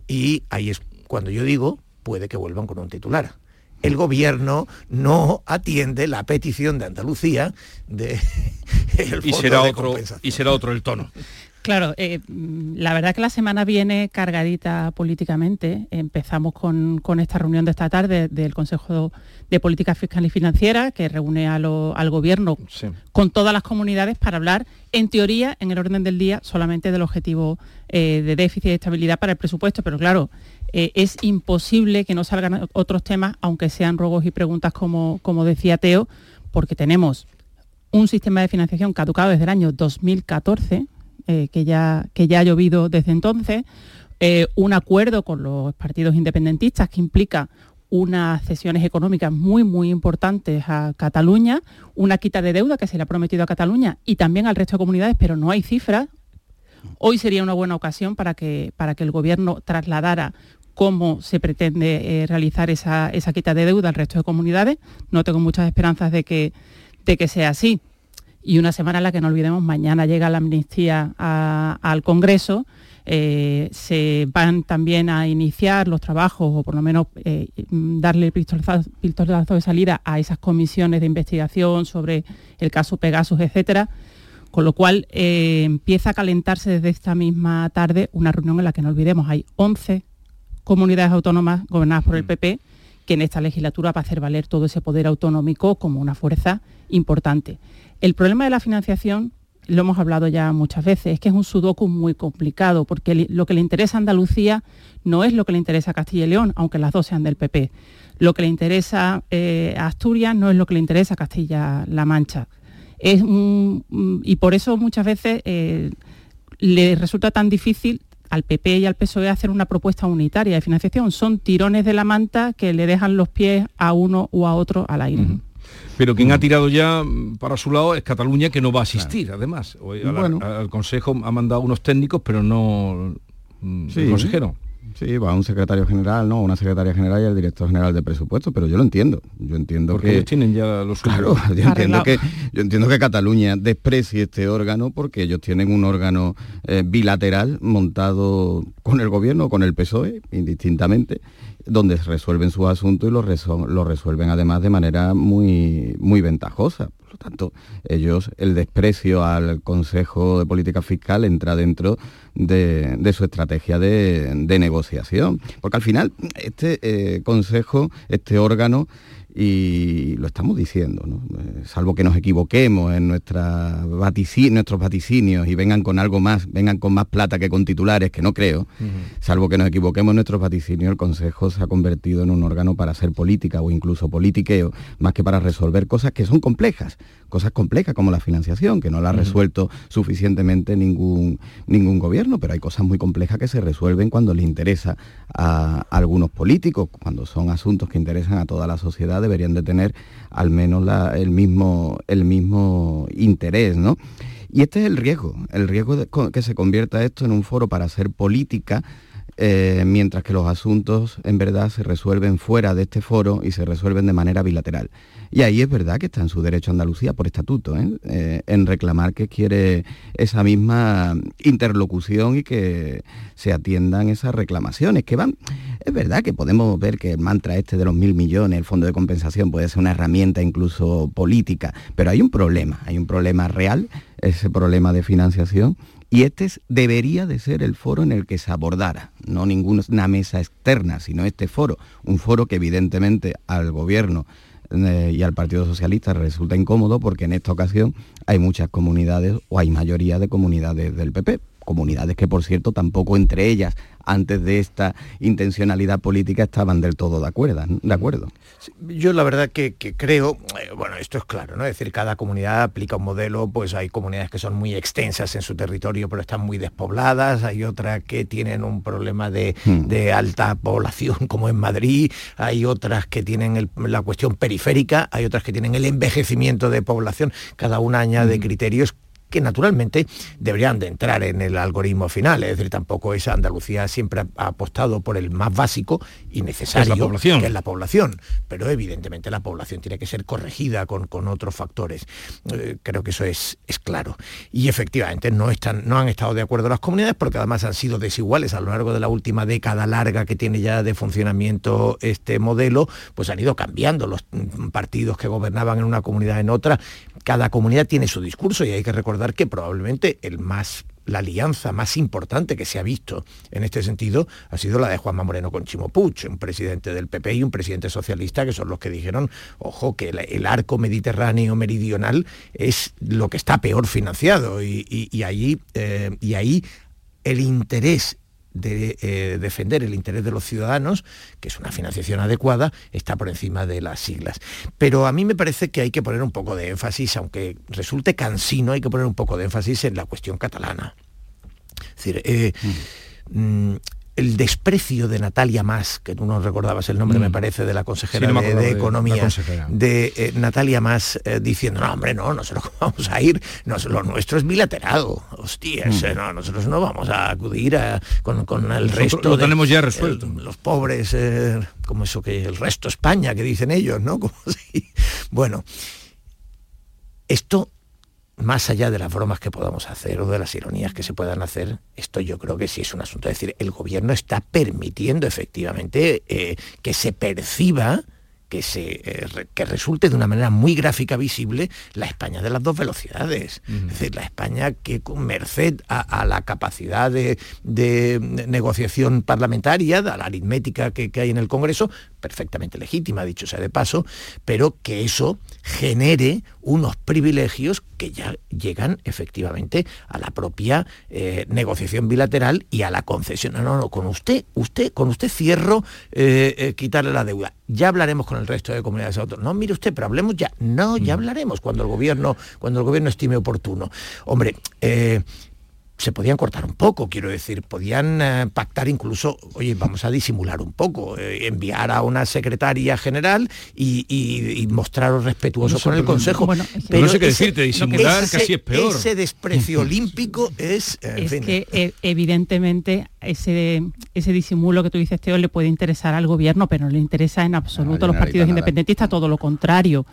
Y ahí es cuando yo digo, puede que vuelvan con un titular. El gobierno no atiende la petición de Andalucía de [laughs] el Y será, de otro, y será otro el tono. [laughs] Claro, eh, la verdad que la semana viene cargadita políticamente. Empezamos con, con esta reunión de esta tarde del Consejo de Política Fiscal y Financiera, que reúne a lo- al Gobierno con todas las comunidades para hablar, en teoría, en el orden del día, solamente del objetivo eh, de déficit y estabilidad para el presupuesto. Pero claro, eh, es imposible que no salgan otros temas, aunque sean ruegos y preguntas, como, como decía Teo, porque tenemos un sistema de financiación caducado desde el año 2014, eh, que, ya, que ya ha llovido desde entonces, eh, un acuerdo con los partidos independentistas que implica unas cesiones económicas muy, muy importantes a Cataluña, una quita de deuda que se le ha prometido a Cataluña y también al resto de comunidades, pero no hay cifras, Hoy sería una buena ocasión para que, para que el Gobierno trasladara cómo se pretende eh, realizar esa, esa, quita de deuda al resto de comunidades. No tengo muchas esperanzas de que, de que sea así. Y una semana en la que no olvidemos, mañana llega la amnistía al Congreso. Eh, se van también a iniciar los trabajos o por lo menos eh, darle el pistolazo, de salida a esas comisiones de investigación sobre el caso Pegasus, etcétera. Con lo cual eh, empieza a calentarse desde esta misma tarde una reunión en la que no olvidemos, hay 11 comunidades autónomas gobernadas por el PP mm. Que en esta legislatura va a hacer valer todo ese poder autonómico como una fuerza importante. El problema de la financiación, lo hemos hablado ya muchas veces, es que es un sudoku muy complicado, porque lo que le interesa a Andalucía no es lo que le interesa a Castilla y León, aunque las dos sean del PP. Lo que le interesa eh, a Asturias no es lo que le interesa a Castilla-La Mancha. y por eso muchas veces eh, le resulta tan difícil al PP y al PSOE hacer una propuesta unitaria de financiación. Son tirones de la manta que le dejan los pies a uno u a otro al aire. Pero quien ha tirado ya para su lado es Cataluña, que no va a asistir, además. al, Consejo ha mandado unos técnicos, pero no mm, el consejero. Sí, va un secretario general, ¿no? Una secretaria general y el director general de presupuesto, pero yo lo entiendo. Yo entiendo porque que. tienen ya los Claro, [laughs] yo entiendo, que, yo entiendo que Cataluña desprecie este órgano porque ellos tienen un órgano eh, bilateral montado con el gobierno, con el PSOE, indistintamente, donde resuelven sus asuntos y lo, resuelven además de manera muy, muy ventajosa. Tanto, ellos, el desprecio al Consejo de Política Fiscal entra dentro de, su estrategia de, negociación. Porque al final, este eh, Consejo, este órgano, y lo estamos diciendo, eh, salvo que nos equivoquemos en nuestra nuestros vaticinios y vengan con algo más, vengan con más plata que con titulares, que no creo, salvo que nos equivoquemos en nuestros vaticinios, el Consejo se ha convertido en un órgano para hacer política o incluso politiqueo, más que para resolver cosas que son complejas, cosas complejas como la financiación, que no la ha resuelto suficientemente ningún, ningún gobierno, pero hay cosas muy complejas que se resuelven cuando le interesa a algunos políticos, cuando son asuntos que interesan a toda la sociedad deberían de tener al menos el, mismo, el mismo interés, ¿no? Y este es el riesgo, el riesgo de que se convierta esto en un foro para hacer política, eh, mientras que los asuntos en verdad se resuelven fuera de este foro y se resuelven de manera bilateral. Y ahí es verdad que está en su derecho Andalucía por estatuto, ¿eh? Eh, en reclamar que quiere esa misma interlocución y que se atiendan esas reclamaciones, que van, es verdad que podemos ver que el mantra este de los mil millones, el fondo de compensación puede ser una herramienta incluso política, pero hay un problema, hay un problema real, ese problema de financiación, y este debería de ser el foro en el que se abordara, no ninguna mesa externa, sino este foro, un foro que evidentemente al gobierno eh, y al Partido Socialista resulta incómodo porque en esta ocasión hay muchas comunidades o hay mayoría de comunidades del PP, comunidades que por cierto tampoco entre ellas antes de esta intencionalidad política estaban del todo de acuerdo. De acuerdo. yo la verdad que, creo, eh, bueno, esto es claro, ¿no? Es decir, cada comunidad aplica un modelo, pues hay comunidades que son muy extensas en su territorio, pero están muy despobladas, hay otras que tienen un problema de, hmm. alta población, como en Madrid, hay otras que tienen la cuestión periférica, hay otras que tienen el envejecimiento de población, cada una añade hmm. criterios que naturalmente deberían de entrar en el algoritmo final. Es decir, tampoco es Andalucía siempre ha apostado por el más básico y necesario, que es la población. Pero evidentemente la población tiene que ser corregida con, con otros factores. Eh, creo que eso es, es claro. Y efectivamente no, están, no han estado de acuerdo las comunidades porque además han sido desiguales a lo largo de la última década larga que tiene ya de funcionamiento este modelo, pues han ido cambiando los partidos que gobernaban en una comunidad en otra. Cada comunidad tiene su discurso y hay que recordar que probablemente el más la alianza más importante que se ha visto en este sentido ha sido la de Juanma Moreno con Chimo un presidente del PP y un presidente socialista, que son los que dijeron, ojo, que el, arco mediterráneo meridional es lo que está peor financiado y, y, ahí, eh, y ahí el interés de eh, defender el interés de los ciudadanos, que es una financiación adecuada, está por encima de las siglas. Pero a mí me parece que hay que poner un poco de énfasis, aunque resulte cansino, hay que poner un poco de énfasis en la cuestión catalana. Es decir, eh, mm, el desprecio de Natalia Más, que tú no recordabas el nombre, me parece, de la consejera de, Economía, de, eh, Natalia Más, eh, diciendo, no, hombre, no, nosotros [laughs] vamos a ir, lo nuestro es bilateral, hostias, mm. no, nosotros no vamos a acudir con, el resto. Lo tenemos ya resuelto. los pobres, como eso que el resto España, que dicen ellos, ¿no? [laughs] Como si, bueno, esto más allá de las bromas que podamos hacer o de las ironías que se puedan hacer, esto yo creo que sí es un asunto. Es decir, el gobierno está permitiendo efectivamente eh, que se perciba que, se, eh, que resulte de una manera muy gráfica visible la España de las dos velocidades. Es decir, la España que con merced a, la capacidad de, negociación parlamentaria, a la aritmética que, hay en el Congreso, perfectamente legítima, dicho sea de paso, pero que eso genere unos privilegios que ya llegan efectivamente a la propia eh, negociación bilateral y a la concesión. No, no, no, con usted, usted, con usted cierro eh, quitarle la deuda. Ya hablaremos con el resto de comunidades autónomas. No, mire usted, pero hablemos ya. No, ya mm. hablaremos cuando el gobierno, cuando el gobierno estime oportuno. Hombre, eh, se podían cortar un poco, quiero decir, podían eh, pactar incluso, oye, vamos a disimular un poco, eh, enviar a una secretaria general y, y, mostraros respetuosos con el Consejo. pero no sé qué decirte, disimular casi es peor. Ese desprecio [laughs] olímpico es... es que evidentemente ese, ese disimulo que tú dices, Teo, le puede interesar al gobierno, pero no le interesa en absoluto a los partidos independentistas, todo lo contrario.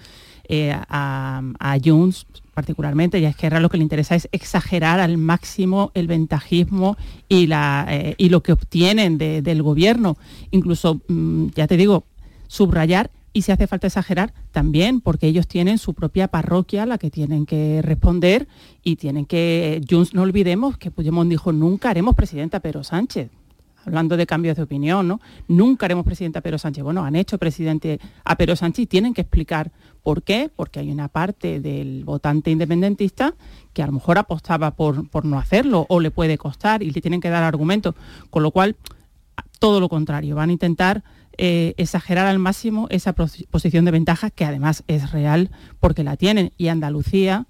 Eh, a, a Junts particularmente, y a Esquerra lo que le interesa es exagerar al máximo el ventajismo y, la, eh, y lo que obtienen del gobierno. Incluso, mm, ya te digo, subrayar y si hace falta exagerar también, porque ellos tienen su propia parroquia a la que tienen que responder y tienen que, Junts no olvidemos que Puigdemont dijo, nunca haremos presidenta Pedro Sánchez hablando de cambios de opinión, ¿no? Nunca haremos presidente a Pedro Sánchez. Bueno, han hecho presidente a Pedro Sánchez y tienen que explicar por qué, porque hay una parte del votante independentista que a lo mejor apostaba por, por no hacerlo o le puede costar y le tienen que dar argumentos. Con lo cual, todo lo contrario, van a intentar eh, exagerar al máximo esa posición de ventaja que además es real porque la tienen. Y Andalucía,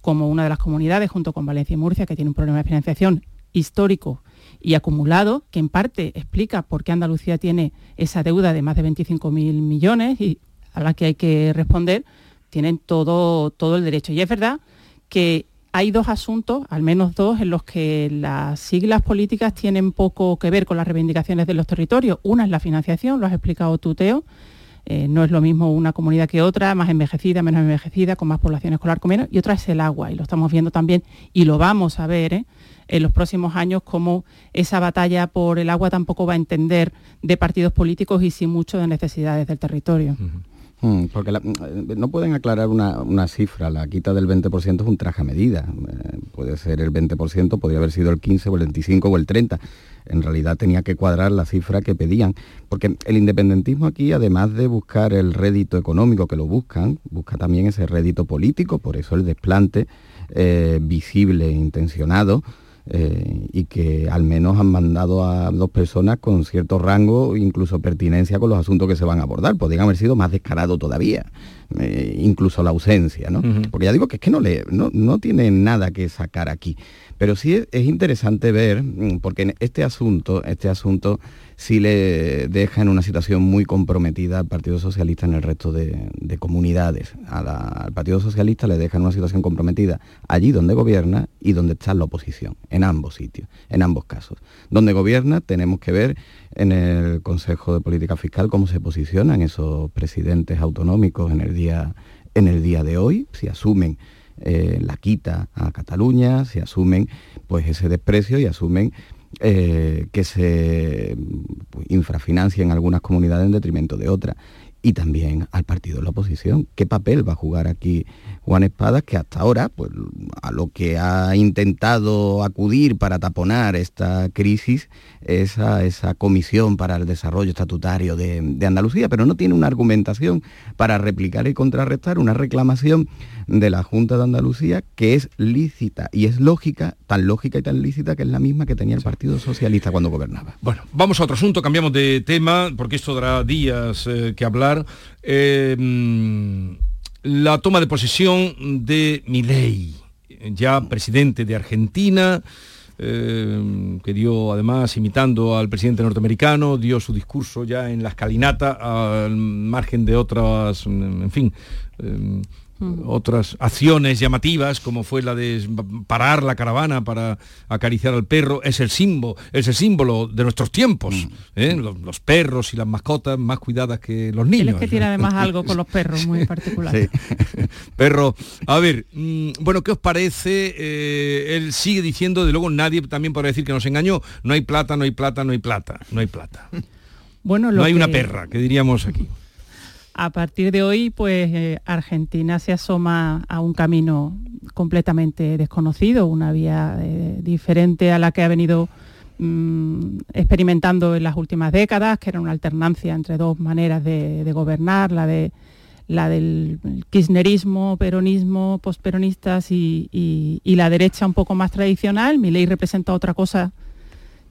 como una de las comunidades, junto con Valencia y Murcia, que tiene un problema de financiación histórico y acumulado, que en parte explica por qué Andalucía tiene esa deuda de más de 25.000 millones y a la que hay que responder, tienen todo, todo el derecho. Y es verdad que hay dos asuntos, al menos dos, en los que las siglas políticas tienen poco que ver con las reivindicaciones de los territorios. Una es la financiación, lo has explicado tú, Teo. Eh, no es lo mismo una comunidad que otra, más envejecida, menos envejecida, con más población escolar, con menos. Y otra es el agua, y lo estamos viendo también, y lo vamos a ver, ¿eh? en los próximos años cómo esa batalla por el agua tampoco va a entender de partidos políticos y sí mucho de necesidades del territorio. Mm, porque mm, no pueden aclarar una, cifra, la quita del 20% es un traje a medida. Eh, puede ser el 20%, podría haber sido el 15 o el 25 o el 30. En realidad tenía que cuadrar la cifra que pedían, porque el independentismo aquí, además de buscar el rédito económico que lo buscan, busca también ese rédito político, por eso el desplante eh, visible e intencionado eh, y que al menos han mandado a dos personas con cierto rango, incluso pertinencia con los asuntos que se van a abordar. Podrían haber sido más descarado todavía, eh, incluso la ausencia, ¿no? Porque ya digo que es que no, le, no, no tiene nada que sacar aquí. Pero sí es, interesante ver, mm, porque en este asunto, este asunto sí le deja en una situación muy comprometida al Partido Socialista en el resto de, comunidades. al Partido Socialista le deja en una situación comprometida allí donde gobierna y donde está la oposición, en ambos sitios, en ambos casos. Donde gobierna tenemos que ver en el Consejo de Política Fiscal cómo se posicionan esos presidentes autonómicos en el día, en el día de hoy, si asumen eh, la quita a Cataluña, se asumen pues ese desprecio y asumen eh, que se pues, infrafinancia en algunas comunidades en detrimento de otras. Y también al partido de la oposición. ¿Qué papel va a jugar aquí Juan Espadas, que hasta ahora, pues a lo que ha intentado acudir para taponar esta crisis, esa, esa comisión para el desarrollo estatutario de, Andalucía, pero no tiene una argumentación para replicar y contrarrestar una reclamación de la Junta de Andalucía que es lícita y es lógica, tan lógica y tan lícita que es la misma que tenía el Partido Socialista cuando gobernaba. Bueno, vamos a otro asunto, cambiamos de tema, porque esto dará días eh, que hablar. Eh, la toma de posesión de Milei, ya presidente de Argentina, eh, que dio además imitando al presidente norteamericano, dio su discurso ya en la escalinata al margen de otras, en fin. Eh, otras acciones llamativas como fue la de parar la caravana para acariciar al perro es el símbolo es el símbolo de nuestros tiempos ¿eh? los, perros y las mascotas más cuidadas que los niños es que tiene además [laughs] algo con los perros muy particular. [laughs] Perro a ver mm, bueno qué os parece eh, él sigue diciendo de luego nadie también podrá decir que nos engañó no hay plata no hay plata no hay plata no hay plata. Bueno no hay una perra que diríamos aquí a partir de hoy, pues eh, Argentina se asoma a un camino completamente desconocido, una vía eh, diferente a la que ha venido mm, experimentando en las últimas décadas, que era una alternancia entre dos maneras de, gobernar, la de la del kirchnerismo, peronismo, posperonistas y, y, la derecha un poco más tradicional. Mi ley representa otra cosa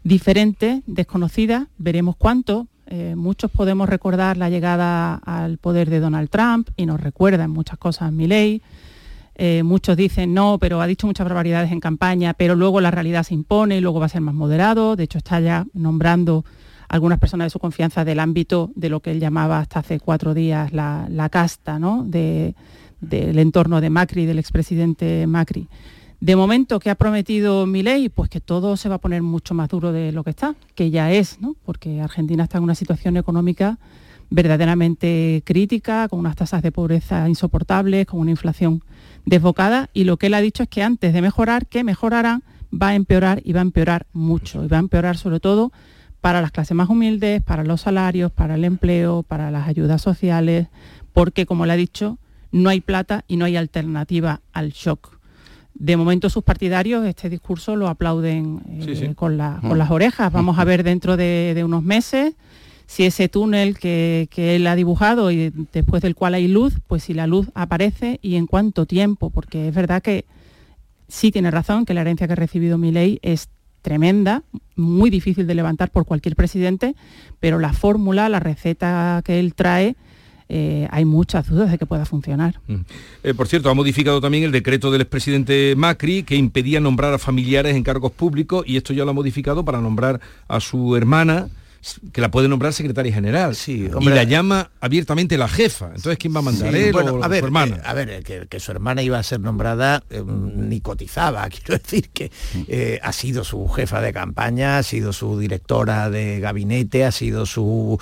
diferente, desconocida, veremos cuánto, eh, muchos podemos recordar la llegada al poder de Donald Trump y nos recuerdan muchas cosas mi ley. Eh, muchos dicen no, pero ha dicho muchas barbaridades en campaña, pero luego la realidad se impone y luego va a ser más moderado. De hecho, está ya nombrando algunas personas de su confianza del ámbito de lo que él llamaba hasta hace cuatro días la, casta, ¿no? del entorno de Macri, del expresidente Macri. De momento, ¿qué ha prometido ley? Pues que todo se va a poner mucho más duro de lo que está, que ya es, ¿no? Porque Argentina está en una situación económica verdaderamente crítica, con unas tasas de pobreza insoportables, con una inflación desbocada, y lo que él ha dicho es que antes de mejorar, que mejorará, va a empeorar y va a empeorar mucho, y va a empeorar sobre todo para las clases más humildes, para los salarios, para el empleo, para las ayudas sociales, porque como le ha dicho, no hay plata y no hay alternativa al shock de momento sus partidarios este discurso lo aplauden eh, Con, las orejas. Vamos a ver dentro de, unos meses si ese túnel que, él ha dibujado y después del cual hay luz, pues si la luz aparece y en cuánto tiempo, porque es verdad que sí tiene razón que la herencia que ha recibido mi ley es tremenda, muy difícil de levantar por cualquier presidente, pero la fórmula, la receta que él trae, eh, hay muchas dudas de que pueda funcionar. Mm. Eh, por cierto, ha modificado también el decreto del expresidente Macri que impedía nombrar a familiares en cargos públicos y esto ya lo ha modificado para nombrar a su hermana que la puede nombrar secretaria general sí, y la llama abiertamente la jefa. Entonces, ¿quién va a mandar? él o a ver, su hermana? Eh, a ver, que, su hermana iba a ser nombrada eh, ni cotizaba. [laughs] Quiero decir que eh, ha sido su jefa de campaña, ha sido su directora de gabinete, ha sido su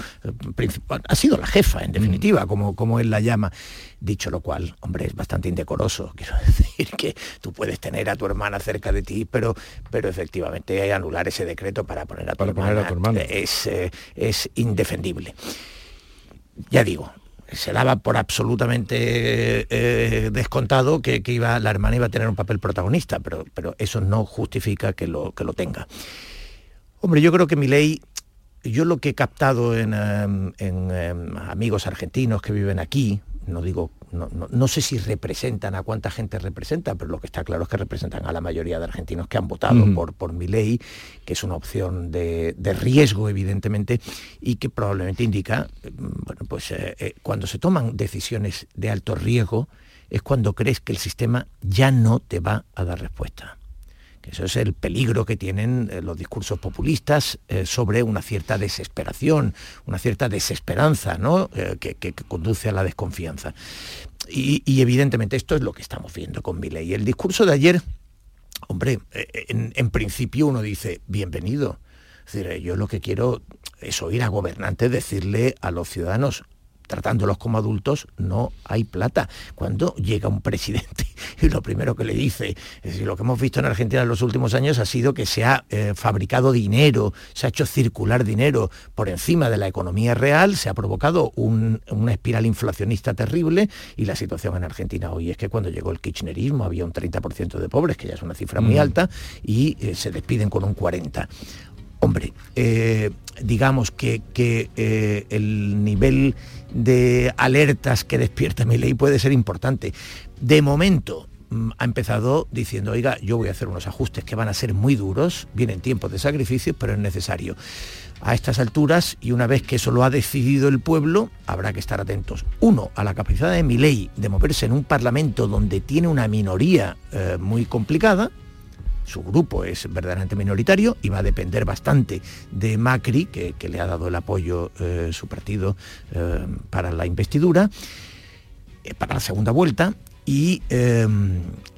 ha sido la jefa, en definitiva, como, como él la llama. Dicho lo cual, hombre, es bastante indecoroso. [laughs] Quiero decir que tú puedes tener a tu hermana cerca de ti, pero, pero efectivamente anular ese decreto para poner a tu, hermana, Es, eh, es indefendible. Ya digo, se daba por absolutamente eh, descontado que, iba, la hermana iba a tener un papel protagonista, pero, pero eso no justifica que lo, que lo tenga. Hombre, yo creo que mi ley, yo lo que he captado en, em, en em, amigos argentinos que viven aquí, no digo, no, sé si representan a cuánta gente representan, pero lo que está claro es que representan a la mayoría de argentinos que han votado por, por mi ley, que es una opción de, riesgo, evidentemente, y que probablemente indica, mm, bueno, pues eh, eh, cuando se toman decisiones de alto riesgo, es cuando crees que el sistema ya no te va a dar respuesta eso es el peligro que tienen eh, los discursos populistas eh, sobre una cierta desesperación, una cierta desesperanza ¿no? Eh, que, conduce a la desconfianza. Y, evidentemente esto es lo que estamos viendo con ley. El discurso de ayer, hombre, en, en principio uno dice, bienvenido. Es decir, yo lo que quiero es oír a gobernantes decirle a los ciudadanos, tratándolos como adultos, no hay plata. Cuando llega un presidente [laughs] y lo primero que le dice, es decir, lo que hemos visto en Argentina en los últimos años ha sido que se ha eh, fabricado dinero, se ha hecho circular dinero por encima de la economía real, se ha provocado una espiral inflacionista terrible y la situación en Argentina hoy es que cuando llegó el kirchnerismo había un 30% de pobres, que ya es una cifra muy mm. alta, y eh, se despiden con un 40%. Hombre, eh, digamos que, que el nivel de alertas que despierta mi ley puede ser importante. De momento, mm, ha empezado diciendo, oiga, yo voy a hacer unos ajustes que van a ser muy duros, vienen tiempos de sacrificios, pero es necesario. A estas alturas, y una vez que eso lo ha decidido el pueblo, habrá que estar atentos. Uno, a la capacidad de mi ley de moverse en un parlamento donde tiene una minoría eh, muy complicada, su grupo es verdaderamente minoritario y va a depender bastante de Macri, que, le ha dado el apoyo eh, su partido eh, para la investidura, eh, para la segunda vuelta, y,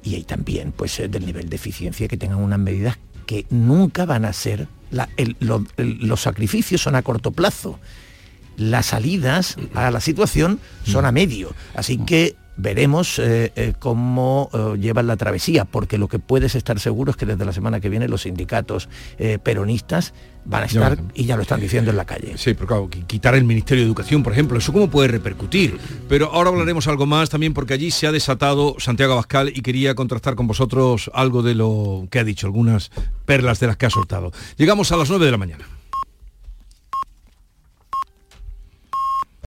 y ahí también pues, del nivel de eficiencia que tengan unas medidas que nunca van a ser, los sacrificios son a corto plazo, las salidas a la situación son a medio, así que veremos eh, eh, cómo eh, llevan la travesía, porque lo que puedes estar seguro es que desde la semana que viene los sindicatos peronistas van a estar, y ya lo están diciendo en la calle. Sí, pero claro, quitar el Ministerio de Educación, por ejemplo, ¿eso cómo puede repercutir? Pero ahora hablaremos algo más también porque allí se ha desatado Santiago Abascal y quería contrastar con vosotros algo de lo que ha dicho, algunas perlas de las que ha soltado. Llegamos a las 9 de la mañana.